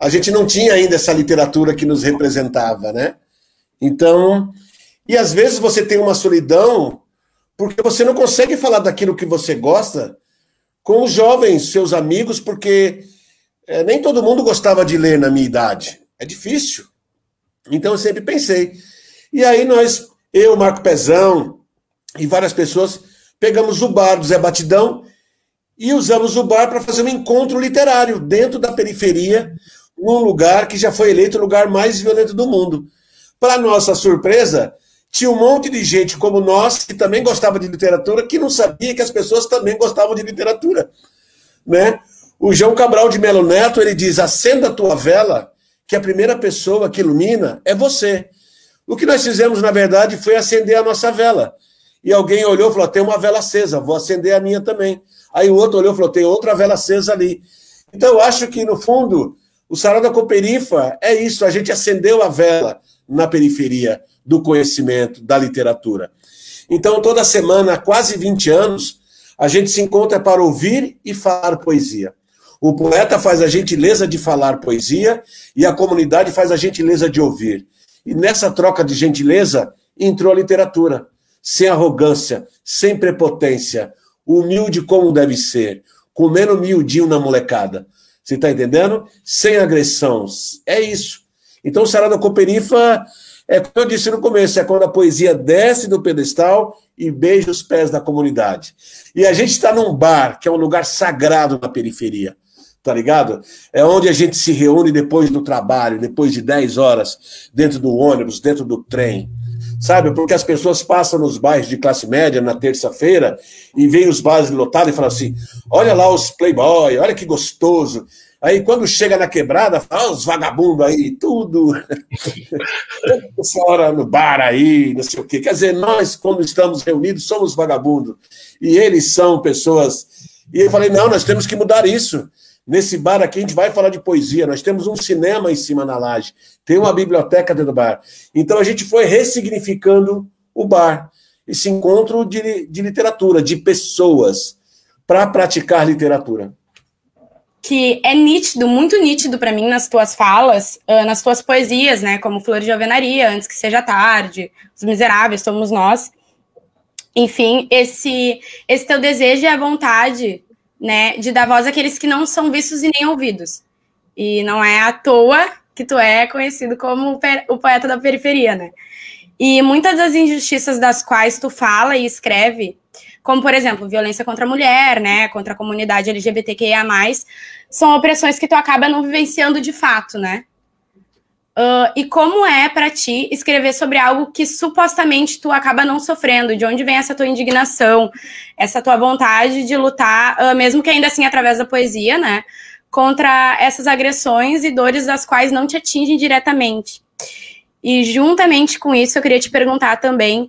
A gente não tinha ainda essa literatura que nos representava, né? Então, e às vezes você tem uma solidão porque você não consegue falar daquilo que você gosta com os jovens, seus amigos, porque é, nem todo mundo gostava de ler na minha idade. É difícil. Então eu sempre pensei. E aí nós, eu, Marco Pezão e várias pessoas, pegamos o bar do Zé Batidão e usamos o bar para fazer um encontro literário dentro da periferia, num lugar que já foi eleito o lugar mais violento do mundo. Para nossa surpresa, tinha um monte de gente como nós, que também gostava de literatura, que não sabia que as pessoas também gostavam de literatura. Né? O João Cabral de Melo Neto, ele diz, acenda a tua vela, que a primeira pessoa que ilumina é você. O que nós fizemos, na verdade, foi acender a nossa vela. E alguém olhou e falou, tem uma vela acesa, vou acender a minha também. Aí o outro olhou e falou, tem outra vela acesa ali. Então eu acho que, no fundo, o Sarau da Cooperifa é isso, a gente acendeu a vela na periferia do conhecimento, da literatura. Então, toda semana, há quase 20 anos, a gente se encontra para ouvir e falar poesia. O poeta faz a gentileza de falar poesia e a comunidade faz a gentileza de ouvir. E nessa troca de gentileza entrou a literatura, sem arrogância, sem prepotência, humilde como deve ser, comendo miudinho na molecada. Você está entendendo? Sem agressão. É isso. Então, Sarada Cooperifa é como eu disse no começo, é quando a poesia desce do pedestal e beija os pés da comunidade. E a gente está num bar, que é um lugar sagrado na periferia, tá ligado? É onde a gente se reúne depois do trabalho, depois de 10 horas, dentro do ônibus, dentro do trem. Sabe? Porque as pessoas passam nos bairros de classe média na terça-feira e veem os bares lotados e falam assim: olha lá os playboy, olha que gostoso. Aí quando chega na quebrada, fala, os vagabundos aí, tudo. *laughs* Fora no bar aí, não sei o quê. Quer dizer, nós, quando estamos reunidos, somos vagabundos. E eles são pessoas. E eu falei, não, nós temos que mudar isso. Nesse bar aqui a gente vai falar de poesia. Nós temos um cinema em cima na laje, tem uma biblioteca dentro do bar. Então a gente foi ressignificando o bar, esse encontro de, de literatura, de pessoas, para praticar literatura que é nítido, muito nítido para mim nas tuas falas, uh, nas tuas poesias, né, como Flor de Alvenaria, Antes que Seja Tarde, Os Miseráveis, Somos Nós. Enfim, esse, esse teu desejo e a vontade, né, de dar voz àqueles que não são vistos e nem ouvidos. E não é à toa que tu é conhecido como o poeta da periferia, né? E muitas das injustiças das quais tu fala e escreve como, por exemplo, violência contra a mulher, né, contra a comunidade LGBTQIA+, são opressões que tu acaba não vivenciando de fato, né? Uh, e como é para ti escrever sobre algo que supostamente tu acaba não sofrendo? De onde vem essa tua indignação, essa tua vontade de lutar, uh, mesmo que ainda assim através da poesia, né? Contra essas agressões e dores das quais não te atingem diretamente. E juntamente com isso, eu queria te perguntar também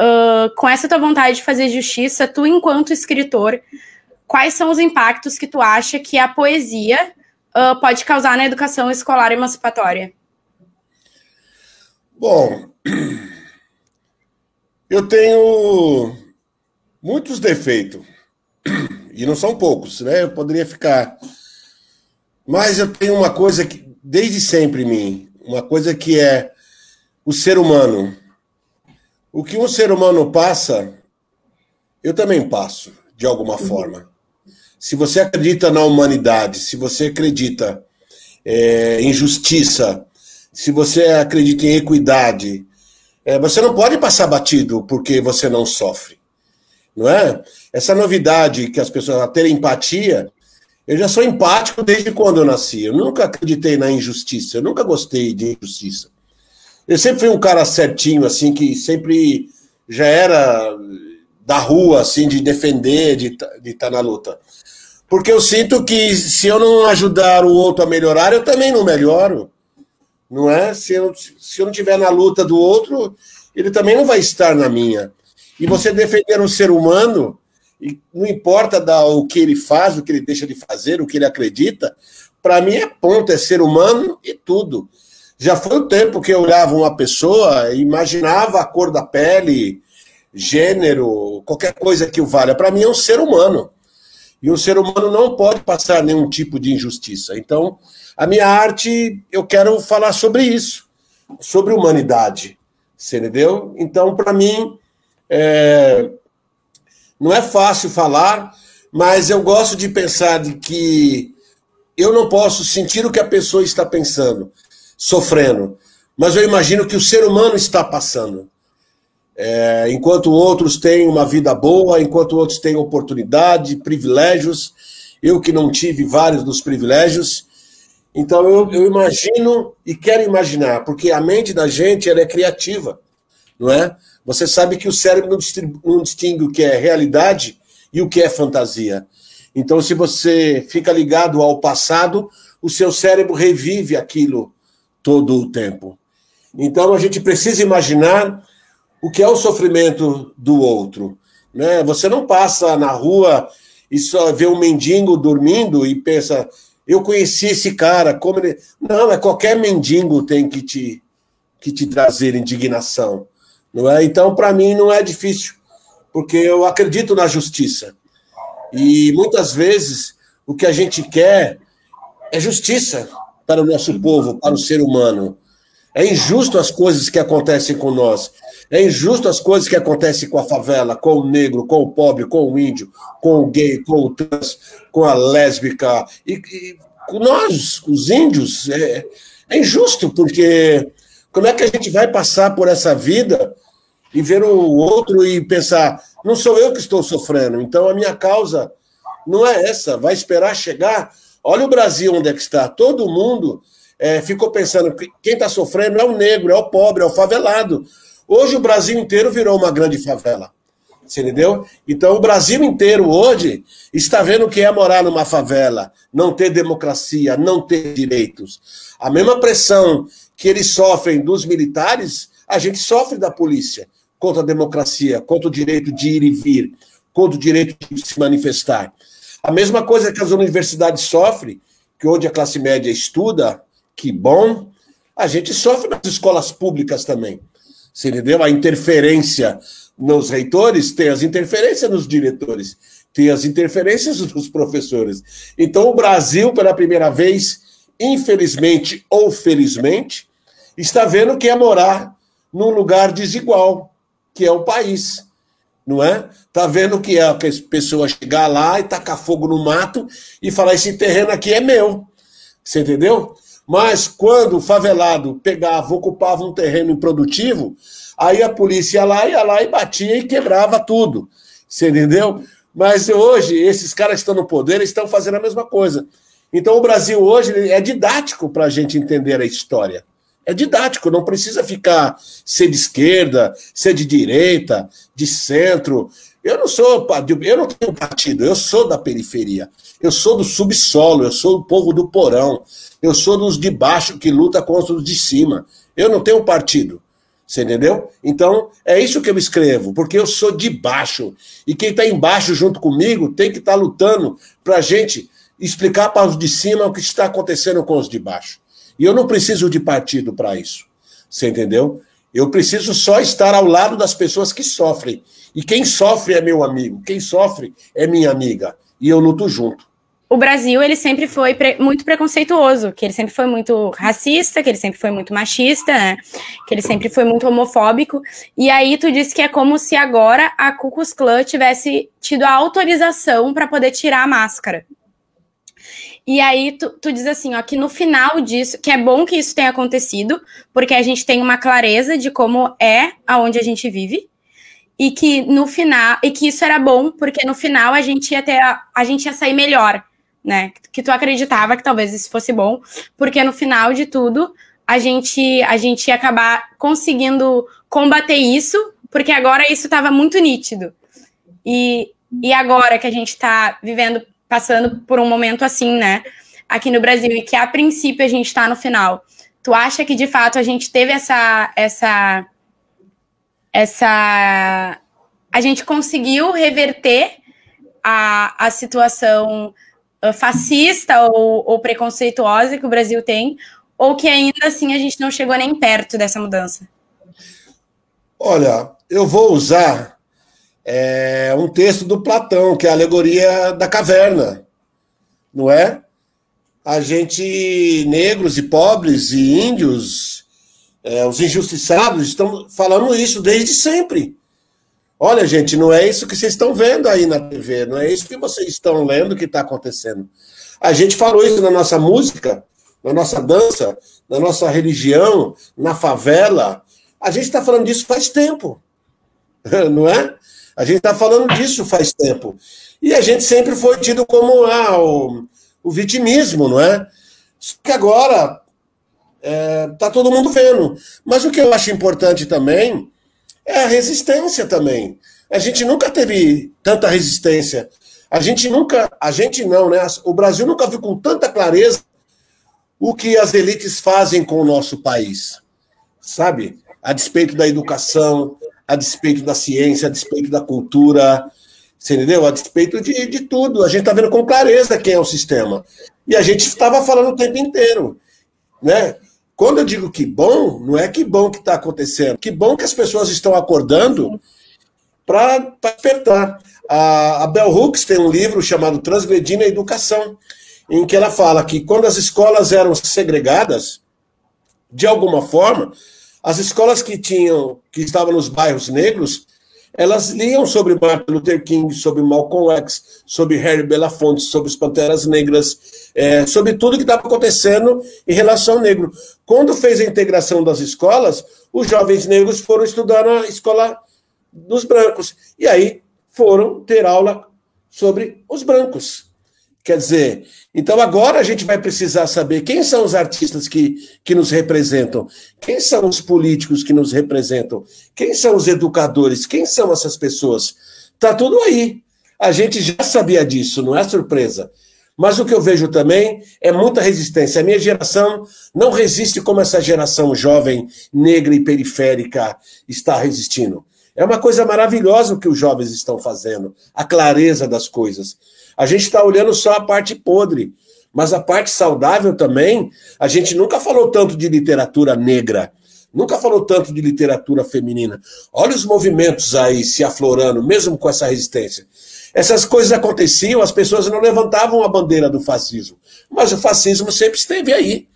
uh, com essa tua vontade de fazer justiça, tu, enquanto escritor, quais são os impactos que tu acha que a poesia uh, pode causar na educação escolar emancipatória? Bom, eu tenho muitos defeitos, e não são poucos, né? Eu poderia ficar. Mas eu tenho uma coisa que, desde sempre em mim, uma coisa que é o ser humano. O que um ser humano passa, eu também passo, de alguma uhum. forma. Se você acredita na humanidade, se você acredita é, em justiça, se você acredita em equidade, é, você não pode passar batido porque você não sofre. Não é? Essa novidade que as pessoas terem empatia, eu já sou empático desde quando eu nasci. Eu nunca acreditei na injustiça, eu nunca gostei de injustiça. Eu sempre fui um cara certinho, assim, que sempre já era da rua, assim, de defender, de estar de tá na luta. Porque eu sinto que se eu não ajudar o outro a melhorar, eu também não melhoro. Não é? Se eu, se eu não estiver na luta do outro, ele também não vai estar na minha. E você defender um ser humano, e não importa da, o que ele faz, o que ele deixa de fazer, o que ele acredita, para mim é ponto, é ser humano e tudo. Já foi o tempo que eu olhava uma pessoa e imaginava a cor da pele, gênero, qualquer coisa que o valha. Para mim é um ser humano. E um ser humano não pode passar nenhum tipo de injustiça. Então, a minha arte, eu quero falar sobre isso, sobre humanidade. Você entendeu? Então, para mim, é... não é fácil falar, mas eu gosto de pensar de que eu não posso sentir o que a pessoa está pensando, sofrendo, mas eu imagino que o ser humano está passando. É, enquanto outros têm uma vida boa, enquanto outros têm oportunidade, privilégios, eu que não tive vários dos privilégios. Então eu, eu imagino e quero imaginar, porque a mente da gente ela é criativa, não é? Você sabe que o cérebro não, não distingue o que é realidade e o que é fantasia. Então, se você fica ligado ao passado, o seu cérebro revive aquilo todo o tempo. Então, a gente precisa imaginar o que é o sofrimento do outro. Né? Você não passa na rua e só vê um mendigo dormindo e pensa, eu conheci esse cara, como ele. Não, é qualquer mendigo tem que te, que te trazer indignação. Não é? Então, para mim, não é difícil, porque eu acredito na justiça. E muitas vezes o que a gente quer é justiça para o nosso povo, para o ser humano. É injusto as coisas que acontecem com nós. É injusto as coisas que acontecem com a favela, com o negro, com o pobre, com o índio, com o gay, com o trans, com a lésbica. E, e com nós, os índios, é, é injusto, porque como é que a gente vai passar por essa vida e ver o outro e pensar, não sou eu que estou sofrendo, então a minha causa não é essa, vai esperar chegar. Olha o Brasil onde é que está, todo mundo é, ficou pensando que quem está sofrendo é o negro, é o pobre, é o favelado. Hoje o Brasil inteiro virou uma grande favela. Você entendeu? Então o Brasil inteiro hoje está vendo o que é morar numa favela, não ter democracia, não ter direitos. A mesma pressão que eles sofrem dos militares, a gente sofre da polícia contra a democracia, contra o direito de ir e vir, contra o direito de se manifestar. A mesma coisa que as universidades sofrem, que onde a classe média estuda, que bom, a gente sofre nas escolas públicas também. Você entendeu? A interferência nos reitores tem as interferências nos diretores, tem as interferências nos professores. Então, o Brasil, pela primeira vez, infelizmente ou felizmente, está vendo que é morar num lugar desigual, que é o país. Não é? Tá vendo que é a pessoa chegar lá e tacar fogo no mato e falar: esse terreno aqui é meu. Você entendeu? Mas quando o favelado pegava, ocupava um terreno improdutivo, aí a polícia ia lá, ia lá e batia e quebrava tudo. Você entendeu? Mas hoje, esses caras que estão no poder estão fazendo a mesma coisa. Então o Brasil hoje é didático para a gente entender a história. É didático, não precisa ficar ser de esquerda, ser de direita, de centro. Eu não sou, eu não tenho partido, eu sou da periferia. Eu sou do subsolo, eu sou do povo do porão. Eu sou dos de baixo que luta contra os de cima. Eu não tenho partido. Você entendeu? Então, é isso que eu escrevo, porque eu sou de baixo. E quem está embaixo junto comigo tem que estar tá lutando para a gente explicar para os de cima o que está acontecendo com os de baixo. E eu não preciso de partido para isso. Você entendeu? Eu preciso só estar ao lado das pessoas que sofrem. E quem sofre é meu amigo, quem sofre é minha amiga. E eu luto junto o Brasil ele sempre foi pre muito preconceituoso, que ele sempre foi muito racista, que ele sempre foi muito machista, né? que ele sempre foi muito homofóbico. E aí tu disse que é como se agora a Ku Klux Klan tivesse tido a autorização para poder tirar a máscara. E aí tu, tu diz assim, ó, que no final disso, que é bom que isso tenha acontecido, porque a gente tem uma clareza de como é aonde a gente vive, e que no final, e que isso era bom, porque no final a gente ia ter a, a gente ia sair melhor né? Que tu acreditava que talvez isso fosse bom, porque no final de tudo a gente a gente ia acabar conseguindo combater isso, porque agora isso estava muito nítido. E, e agora que a gente está vivendo, passando por um momento assim, né? Aqui no Brasil, e que a princípio a gente está no final. Tu acha que de fato a gente teve essa essa essa a gente conseguiu reverter a, a situação ah, fascista ou, ou preconceituosa que o Brasil tem, ou que ainda assim a gente não chegou nem perto dessa mudança? Olha, eu vou usar é, um texto do Platão, que é a alegoria da caverna, não é? A gente, negros e pobres e índios, é, os injustiçados, estão falando isso desde sempre. Olha, gente, não é isso que vocês estão vendo aí na TV, não é isso que vocês estão lendo que está acontecendo. A gente falou isso na nossa música, na nossa dança, na nossa religião, na favela. A gente está falando disso faz tempo, *laughs* não é? A gente está falando disso faz tempo. E a gente sempre foi tido como ah, o, o vitimismo, não é? Só que agora está é, tá todo mundo vendo. Mas o que eu acho importante também é a resistência também. A gente nunca teve tanta resistência. A gente nunca, a gente não, né? O Brasil nunca viu com tanta clareza o que as elites fazem com o nosso país. Sabe? A despeito da educação, a despeito da ciência, a despeito da cultura, você entendeu? A despeito de, de tudo. A gente está vendo com clareza quem é o sistema. E a gente estava falando o tempo inteiro. Né? Quando eu digo que bom, não é que bom que está acontecendo, que bom que as pessoas estão acordando para despertar. A, a Bell Hooks tem um livro chamado Transgredindo a Educação, em que ela fala que quando as escolas eram segregadas, de alguma forma, as escolas que tinham, que estavam nos bairros negros, elas liam sobre Martin Luther King, sobre Malcolm X, sobre Harry Belafonte, sobre as Panteras Negras, é, sobre tudo que estava acontecendo em relação ao negro. Quando fez a integração das escolas, os jovens negros foram estudar na escola dos brancos. E aí foram ter aula sobre os brancos. Quer dizer, então agora a gente vai precisar saber quem são os artistas que, que nos representam, quem são os políticos que nos representam, quem são os educadores, quem são essas pessoas. Tá tudo aí. A gente já sabia disso, não é surpresa. Mas o que eu vejo também é muita resistência. A minha geração não resiste como essa geração jovem, negra e periférica está resistindo. É uma coisa maravilhosa o que os jovens estão fazendo, a clareza das coisas. A gente está olhando só a parte podre, mas a parte saudável também. A gente nunca falou tanto de literatura negra, nunca falou tanto de literatura feminina. Olha os movimentos aí se aflorando, mesmo com essa resistência. Essas coisas aconteciam, as pessoas não levantavam a bandeira do fascismo, mas o fascismo sempre esteve aí.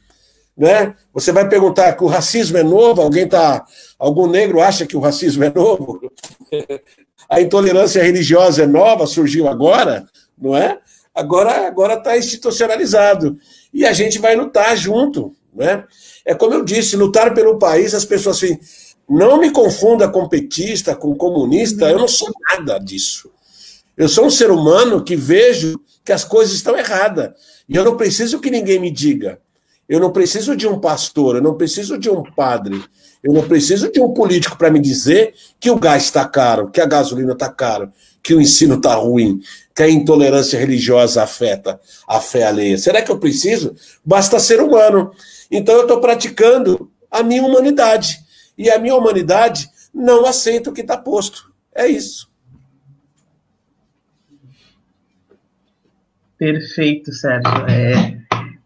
Né? Você vai perguntar que o racismo é novo? Alguém tá, algum negro acha que o racismo é novo? *laughs* a intolerância religiosa é nova, surgiu agora? Não é? Agora agora está institucionalizado e a gente vai lutar junto, né? É como eu disse, lutar pelo país. As pessoas assim, não me confunda com petista, com comunista. Eu não sou nada disso. Eu sou um ser humano que vejo que as coisas estão erradas e eu não preciso que ninguém me diga. Eu não preciso de um pastor, eu não preciso de um padre, eu não preciso de um político para me dizer que o gás está caro, que a gasolina está caro, que o ensino está ruim, que a intolerância religiosa afeta a fé alheia. Será que eu preciso? Basta ser humano. Então eu estou praticando a minha humanidade. E a minha humanidade não aceita o que está posto. É isso. Perfeito, Sérgio. É,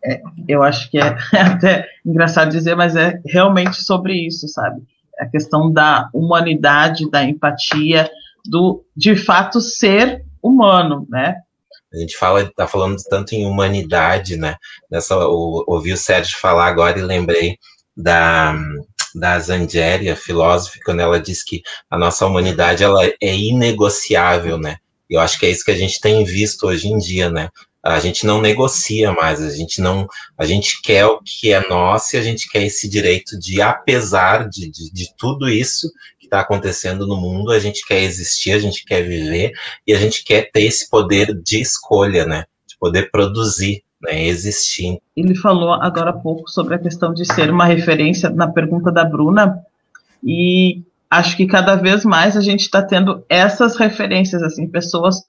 é, eu acho que é, *laughs* até engraçado dizer, mas é realmente sobre isso, sabe? A questão da humanidade, da empatia, do de fato ser humano, né? A gente fala, está falando tanto em humanidade, né? Nessa, o, ouvi o Sérgio falar agora e lembrei da, da Zangéria, filósofa, quando ela diz que a nossa humanidade ela é inegociável, né? Eu acho que é isso que a gente tem visto hoje em dia, né? A gente não negocia mais, a gente não, a gente quer o que é nosso e a gente quer esse direito de, apesar de, de, de tudo isso, que está acontecendo no mundo, a gente quer existir, a gente quer viver e a gente quer ter esse poder de escolha, né? De poder produzir, né? Existir. Ele falou agora há pouco sobre a questão de ser uma referência na pergunta da Bruna e acho que cada vez mais a gente está tendo essas referências, assim, pessoas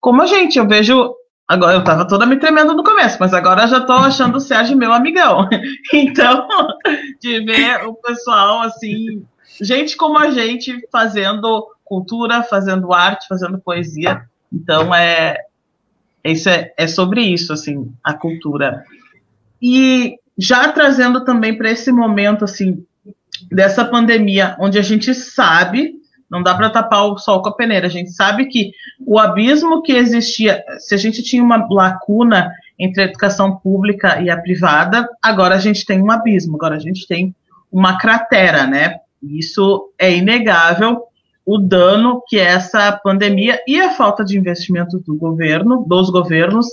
como a gente. Eu vejo Agora eu tava toda me tremendo no começo, mas agora já tô achando o Sérgio meu amigão. *laughs* Então, de ver o pessoal assim gente como a gente fazendo cultura, fazendo arte, fazendo poesia. Então é isso é, é sobre isso assim a cultura. E já trazendo também para esse momento assim dessa pandemia, onde a gente sabe, não dá para tapar o sol com a peneira, a gente sabe que o abismo que existia, se a gente tinha uma lacuna entre a educação pública e a privada, agora a gente tem um abismo, agora a gente tem uma cratera, né? Isso é inegável o dano que essa pandemia e a falta de investimento do governo, dos governos,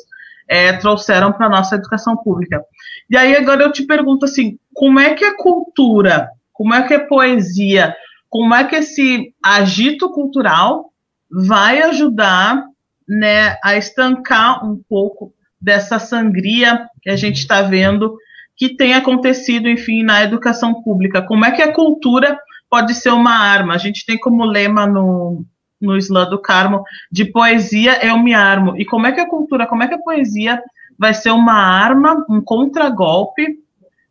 é, trouxeram para a nossa educação pública. E aí agora eu te pergunto assim, como é que a cultura, como é que a poesia, como é que esse agito cultural vai ajudar né, a estancar um pouco dessa sangria que a gente está vendo que tem acontecido, enfim, na educação pública. Como é que a cultura pode ser uma arma? A gente tem como lema no, no Islã do Carmo de poesia eu me armo. E como é que a cultura, como é que a poesia vai ser uma arma, um contragolpe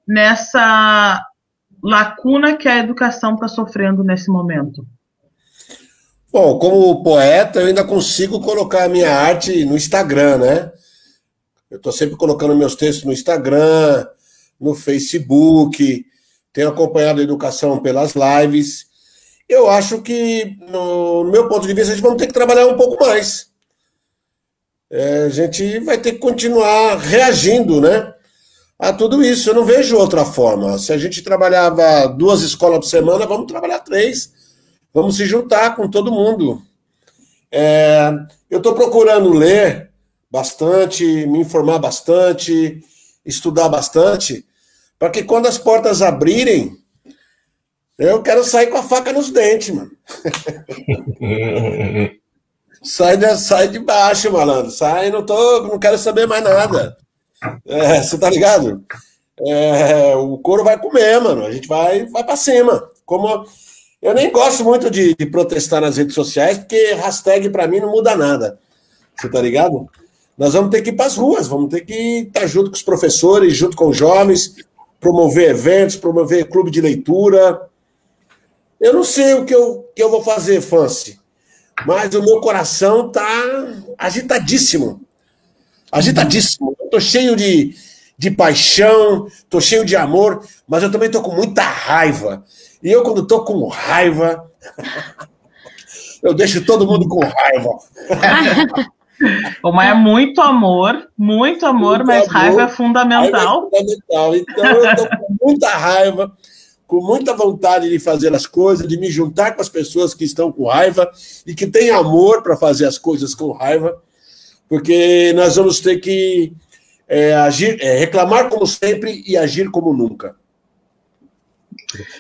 nessa lacuna que a educação está sofrendo nesse momento? Bom, como poeta, eu ainda consigo colocar a minha arte no Instagram, né? Eu estou sempre colocando meus textos no Instagram, no Facebook, tenho acompanhado a educação pelas lives. Eu acho que, no, meu ponto de vista, a gente vai ter que trabalhar um pouco mais. É, a gente vai ter que continuar reagindo, né? A tudo isso. Eu não vejo outra forma. Se a gente trabalhava duas escolas por semana, vamos trabalhar três. Vamos se juntar com todo mundo. É, eu estou procurando ler bastante, me informar bastante, estudar bastante, para que quando as portas abrirem, eu quero sair com a faca nos dentes, mano. *laughs* sai, de, sai de baixo, malandro. Sai, não, tô, não quero saber mais nada. É, você tá ligado? É, o couro vai comer, mano. A gente vai, vai para cima. Como eu nem gosto muito de, de, protestar nas redes sociais, porque hashtag para mim não muda nada. Você tá ligado? nós vamos ter que ir para as ruas, vamos ter que estar junto com os professores, junto com os jovens, promover eventos, promover clube de leitura. Eu não sei o que eu, que eu vou fazer, Fancy, mas o meu coração está agitadíssimo. Agitadíssimo. Eu tô cheio de, de paixão, tô cheio de amor, mas eu também tô com muita raiva. E eu, quando tô com raiva, *laughs* eu deixo todo mundo com raiva. *laughs* Uma é muito amor, muito amor, muito mas amor, raiva é fundamental. Raiva é fundamental. Então eu estou com muita raiva, com muita vontade de fazer as coisas, de me juntar com as pessoas que estão com raiva e que têm amor para fazer as coisas com raiva, porque nós vamos ter que é, agir, é, reclamar como sempre e agir como nunca.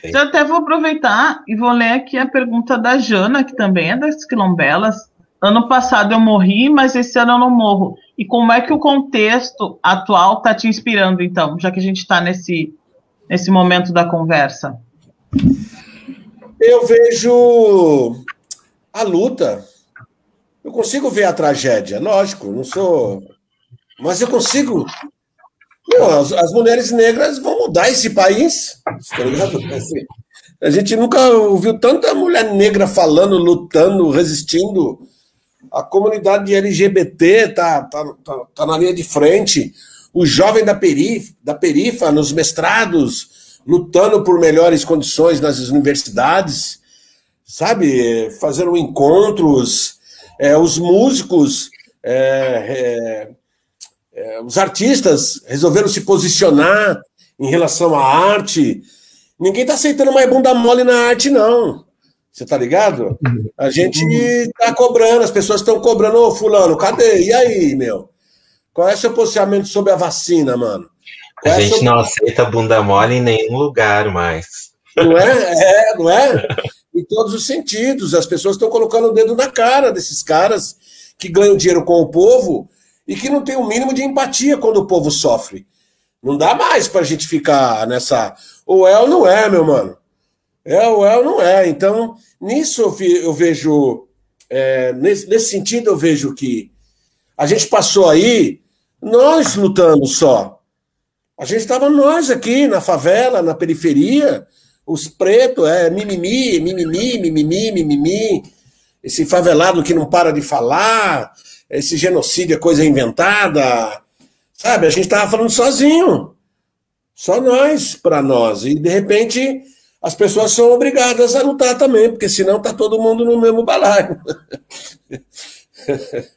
Eu até vou aproveitar e vou ler aqui a pergunta da Jana, que também é das quilombelas. Ano passado eu morri, mas esse ano eu não morro. E como é que o contexto atual está te inspirando, então, já que a gente está nesse, nesse momento da conversa? Eu vejo a luta. Eu consigo ver a tragédia, lógico, não sou. Mas eu consigo. Meu, as, as, mulheres negras vão mudar esse país. A gente nunca ouviu tanta mulher negra falando, lutando, resistindo a comunidade LGBT está tá, tá, tá na linha de frente. O jovem da, perif, da perifa, nos mestrados, lutando por melhores condições nas universidades, sabe? Fazendo encontros. É, os músicos, é, é, é os artistas resolveram se posicionar em relação à arte. Ninguém está aceitando mais bunda mole na arte, não. Você tá ligado? Uhum. A gente tá cobrando, as pessoas estão cobrando, ô fulano, cadê? E aí, meu? Qual é o seu posicionamento sobre a vacina, mano? Qual a é gente seu... não aceita bunda mole em nenhum lugar mais. Não é? *laughs* É, não é? Em todos os sentidos. As pessoas estão colocando o dedo na cara desses caras que ganham dinheiro com o povo e que não tem o um mínimo de empatia quando o povo sofre. Não dá mais pra gente ficar nessa. Ou é ou não é, meu mano. É ou é ou não é. Então, nisso eu, vejo, é, nesse, nesse sentido, eu vejo que a gente passou aí, nós lutando só. A gente estava nós aqui na favela, na periferia, Os pretos é mimimi, mimimi, mimimi, mimimi. Esse favelado que não para de falar, esse genocídio é coisa inventada. Sabe, a gente estava falando sozinho. Só nós, para nós. E, de repente, as pessoas são obrigadas a lutar também, porque senão está todo mundo no mesmo balaio. *laughs*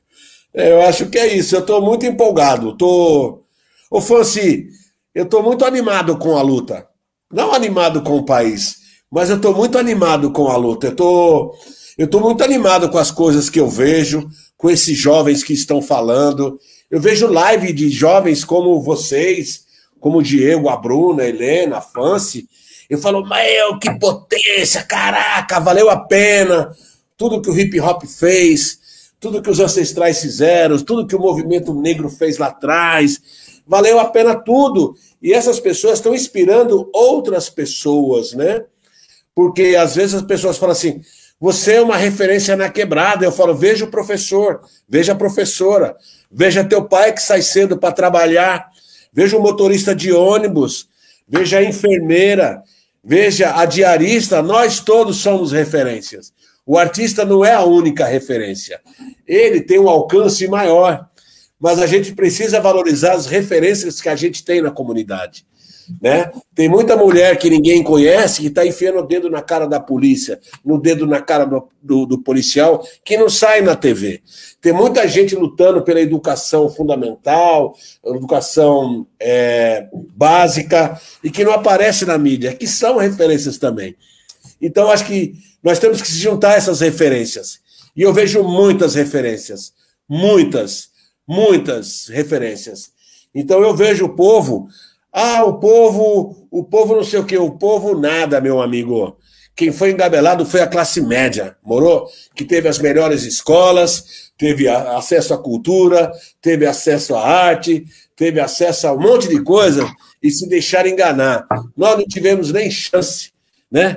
Eu acho que é isso. Eu estou muito empolgado. Tô... Ô, Fancy, eu estou muito animado com a luta. Não animado com o país, mas eu estou muito animado com a luta. Eu tô, estou muito animado com as coisas que eu vejo, com esses jovens que estão falando. Eu vejo live de jovens como vocês, como o Diego, a Bruna, a Helena, a Fancy. Eu falo, meu, que potência, caraca, valeu a pena. Tudo que o hip hop fez, tudo que os ancestrais fizeram, tudo que o movimento negro fez lá atrás, valeu a pena tudo. E essas pessoas estão inspirando outras pessoas, né? Porque às vezes as pessoas falam assim: você é uma referência na quebrada. Eu falo: veja o professor, veja a professora, veja teu pai que sai cedo para trabalhar, veja o motorista de ônibus, veja a enfermeira, veja a diarista. Nós todos somos referências. O artista não é a única referência. Ele tem um alcance maior mas a gente precisa valorizar as referências que a gente tem na comunidade. Né? Tem muita mulher que ninguém conhece que está enfiando o dedo na cara da polícia, no dedo na cara do, do, do, policial, que não sai na TV. Tem muita gente lutando pela educação fundamental, educação é, básica, e que não aparece na mídia, que são referências também. Então, acho que nós temos que se juntar a essas referências. E eu vejo muitas referências, muitas muitas referências. Então eu vejo o povo, ah, o povo, o povo não sei o que, o povo nada, meu amigo. Quem foi engabelado foi a classe média, morou? Que teve as melhores escolas, teve acesso à cultura, teve acesso à arte, teve acesso a um monte de coisa e se deixar enganar. Nós não tivemos nem chance, né?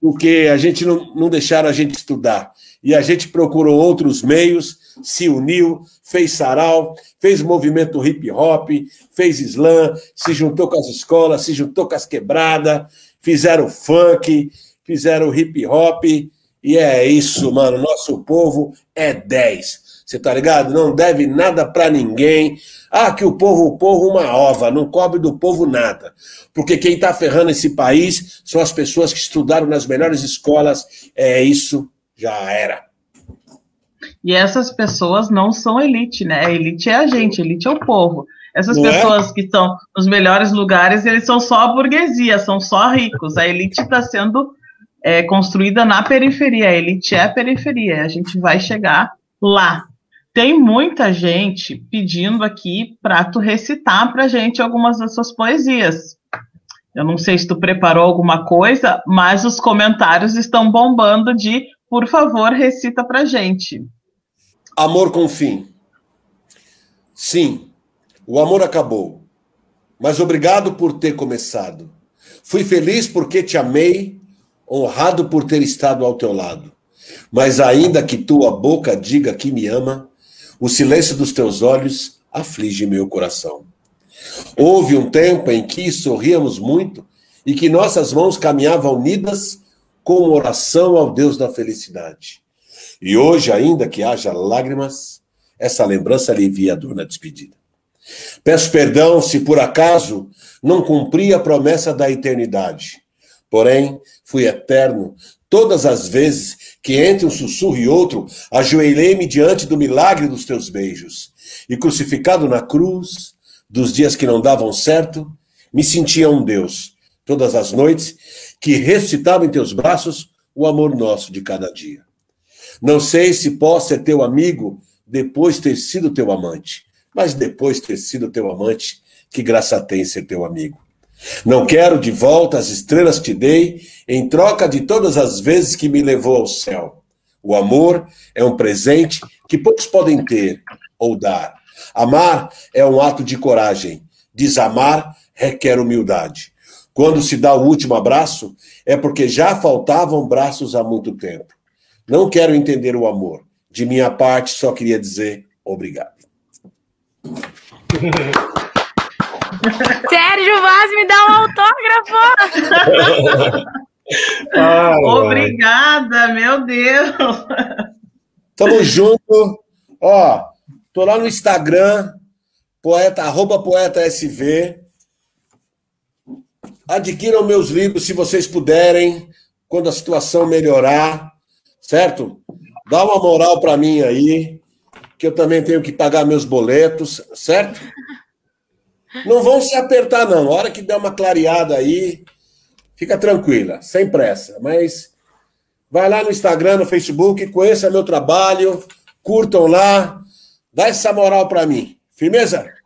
Porque a gente não, não deixaram a gente estudar. E a gente procurou outros meios, se uniu, fez sarau, fez movimento hip hop, fez slam, se juntou com as escolas, se juntou com as quebradas, fizeram funk, fizeram hip hop, e é isso, mano. Nosso povo é 10. Você tá ligado? Não deve nada para ninguém. Ah, que o povo, o povo, uma ova, não cobre do povo nada. Porque quem tá ferrando esse país são as pessoas que estudaram nas melhores escolas. É isso, já era. E essas pessoas não são elite, né? A elite é a gente, a elite é o povo. Essas não é? pessoas é? que estão nos melhores lugares, eles são só a burguesia, são só ricos. A elite está sendo é, construída na periferia. A elite é a periferia. A gente vai chegar lá. Tem muita gente pedindo aqui para tu recitar para gente algumas das suas poesias. Eu não sei se tu preparou alguma coisa, mas os comentários estão bombando de, por favor, recita para gente. Amor com fim. Sim, o amor acabou. Mas obrigado por ter começado. Fui feliz porque te amei, honrado por ter estado ao teu lado. Mas ainda que tua boca diga que me ama, o silêncio dos teus olhos aflige meu coração. Houve um tempo em que sorríamos muito e que nossas mãos caminhavam unidas com oração ao Deus da felicidade. E hoje, ainda que haja lágrimas, essa lembrança alivia a dor na despedida. Peço perdão se por acaso não cumpri a promessa da eternidade. Porém, fui eterno todas as vezes que entre um sussurro e outro, ajoelhei-me diante do milagre dos teus beijos. E crucificado na cruz, dos dias que não davam certo, me sentia um Deus, todas as noites, que recitava em teus braços o amor nosso de cada dia. Não sei se posso ser teu amigo depois ter sido teu amante, mas depois ter sido teu amante, que graça tem ser teu amigo. Não quero de volta as estrelas que te dei, em troca de todas as vezes que me levou ao céu. O amor é um presente que poucos podem ter ou dar. Amar é um ato de coragem. Desamar requer humildade. Quando se dá o último abraço, é porque já faltavam braços há muito tempo. Não quero entender o amor. De minha parte, só queria dizer obrigado. Sérgio Vaz me dá um autógrafo! *laughs* Ah, *laughs* Obrigada, meu Deus. Tamo junto. Ó, tô lá no Instagram, poeta, arroba poeta SV. Adquiram meus livros se vocês puderem, quando a situação melhorar, certo? Dá uma moral para mim aí, que eu também tenho que pagar meus boletos, certo? Não vão se apertar, não. A hora que der uma clareada aí, fica tranquila, sem pressa. Mas vai lá no Instagram, no Facebook, conheça meu trabalho, curtam lá, dá essa moral para mim. Firmeza?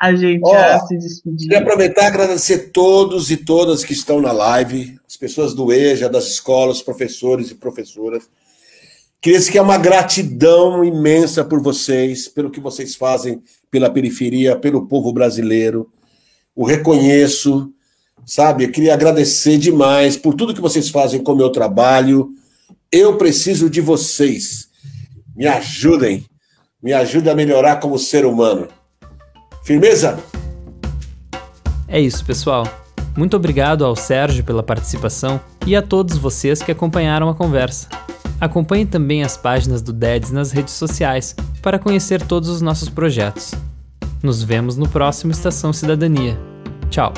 A gente Ó, já se despediu. Queria aproveitar e agradecer todos e todas que estão na live, as pessoas do EJA, das escolas, professores e professoras. Queria dizer que é uma gratidão imensa por vocês, pelo que vocês fazem pela periferia, pelo povo brasileiro. O reconheço, sabe? Eu queria agradecer demais por tudo que vocês fazem com o meu trabalho. Eu preciso de vocês. Me ajudem. Me ajudem a melhorar como ser humano. Firmeza? É isso, pessoal. Muito obrigado ao Sérgio pela participação e a todos vocês que acompanharam a conversa. Acompanhe também as páginas do DEDS nas redes sociais para conhecer todos os nossos projetos. Nos vemos no próximo Estação Cidadania. Tchau!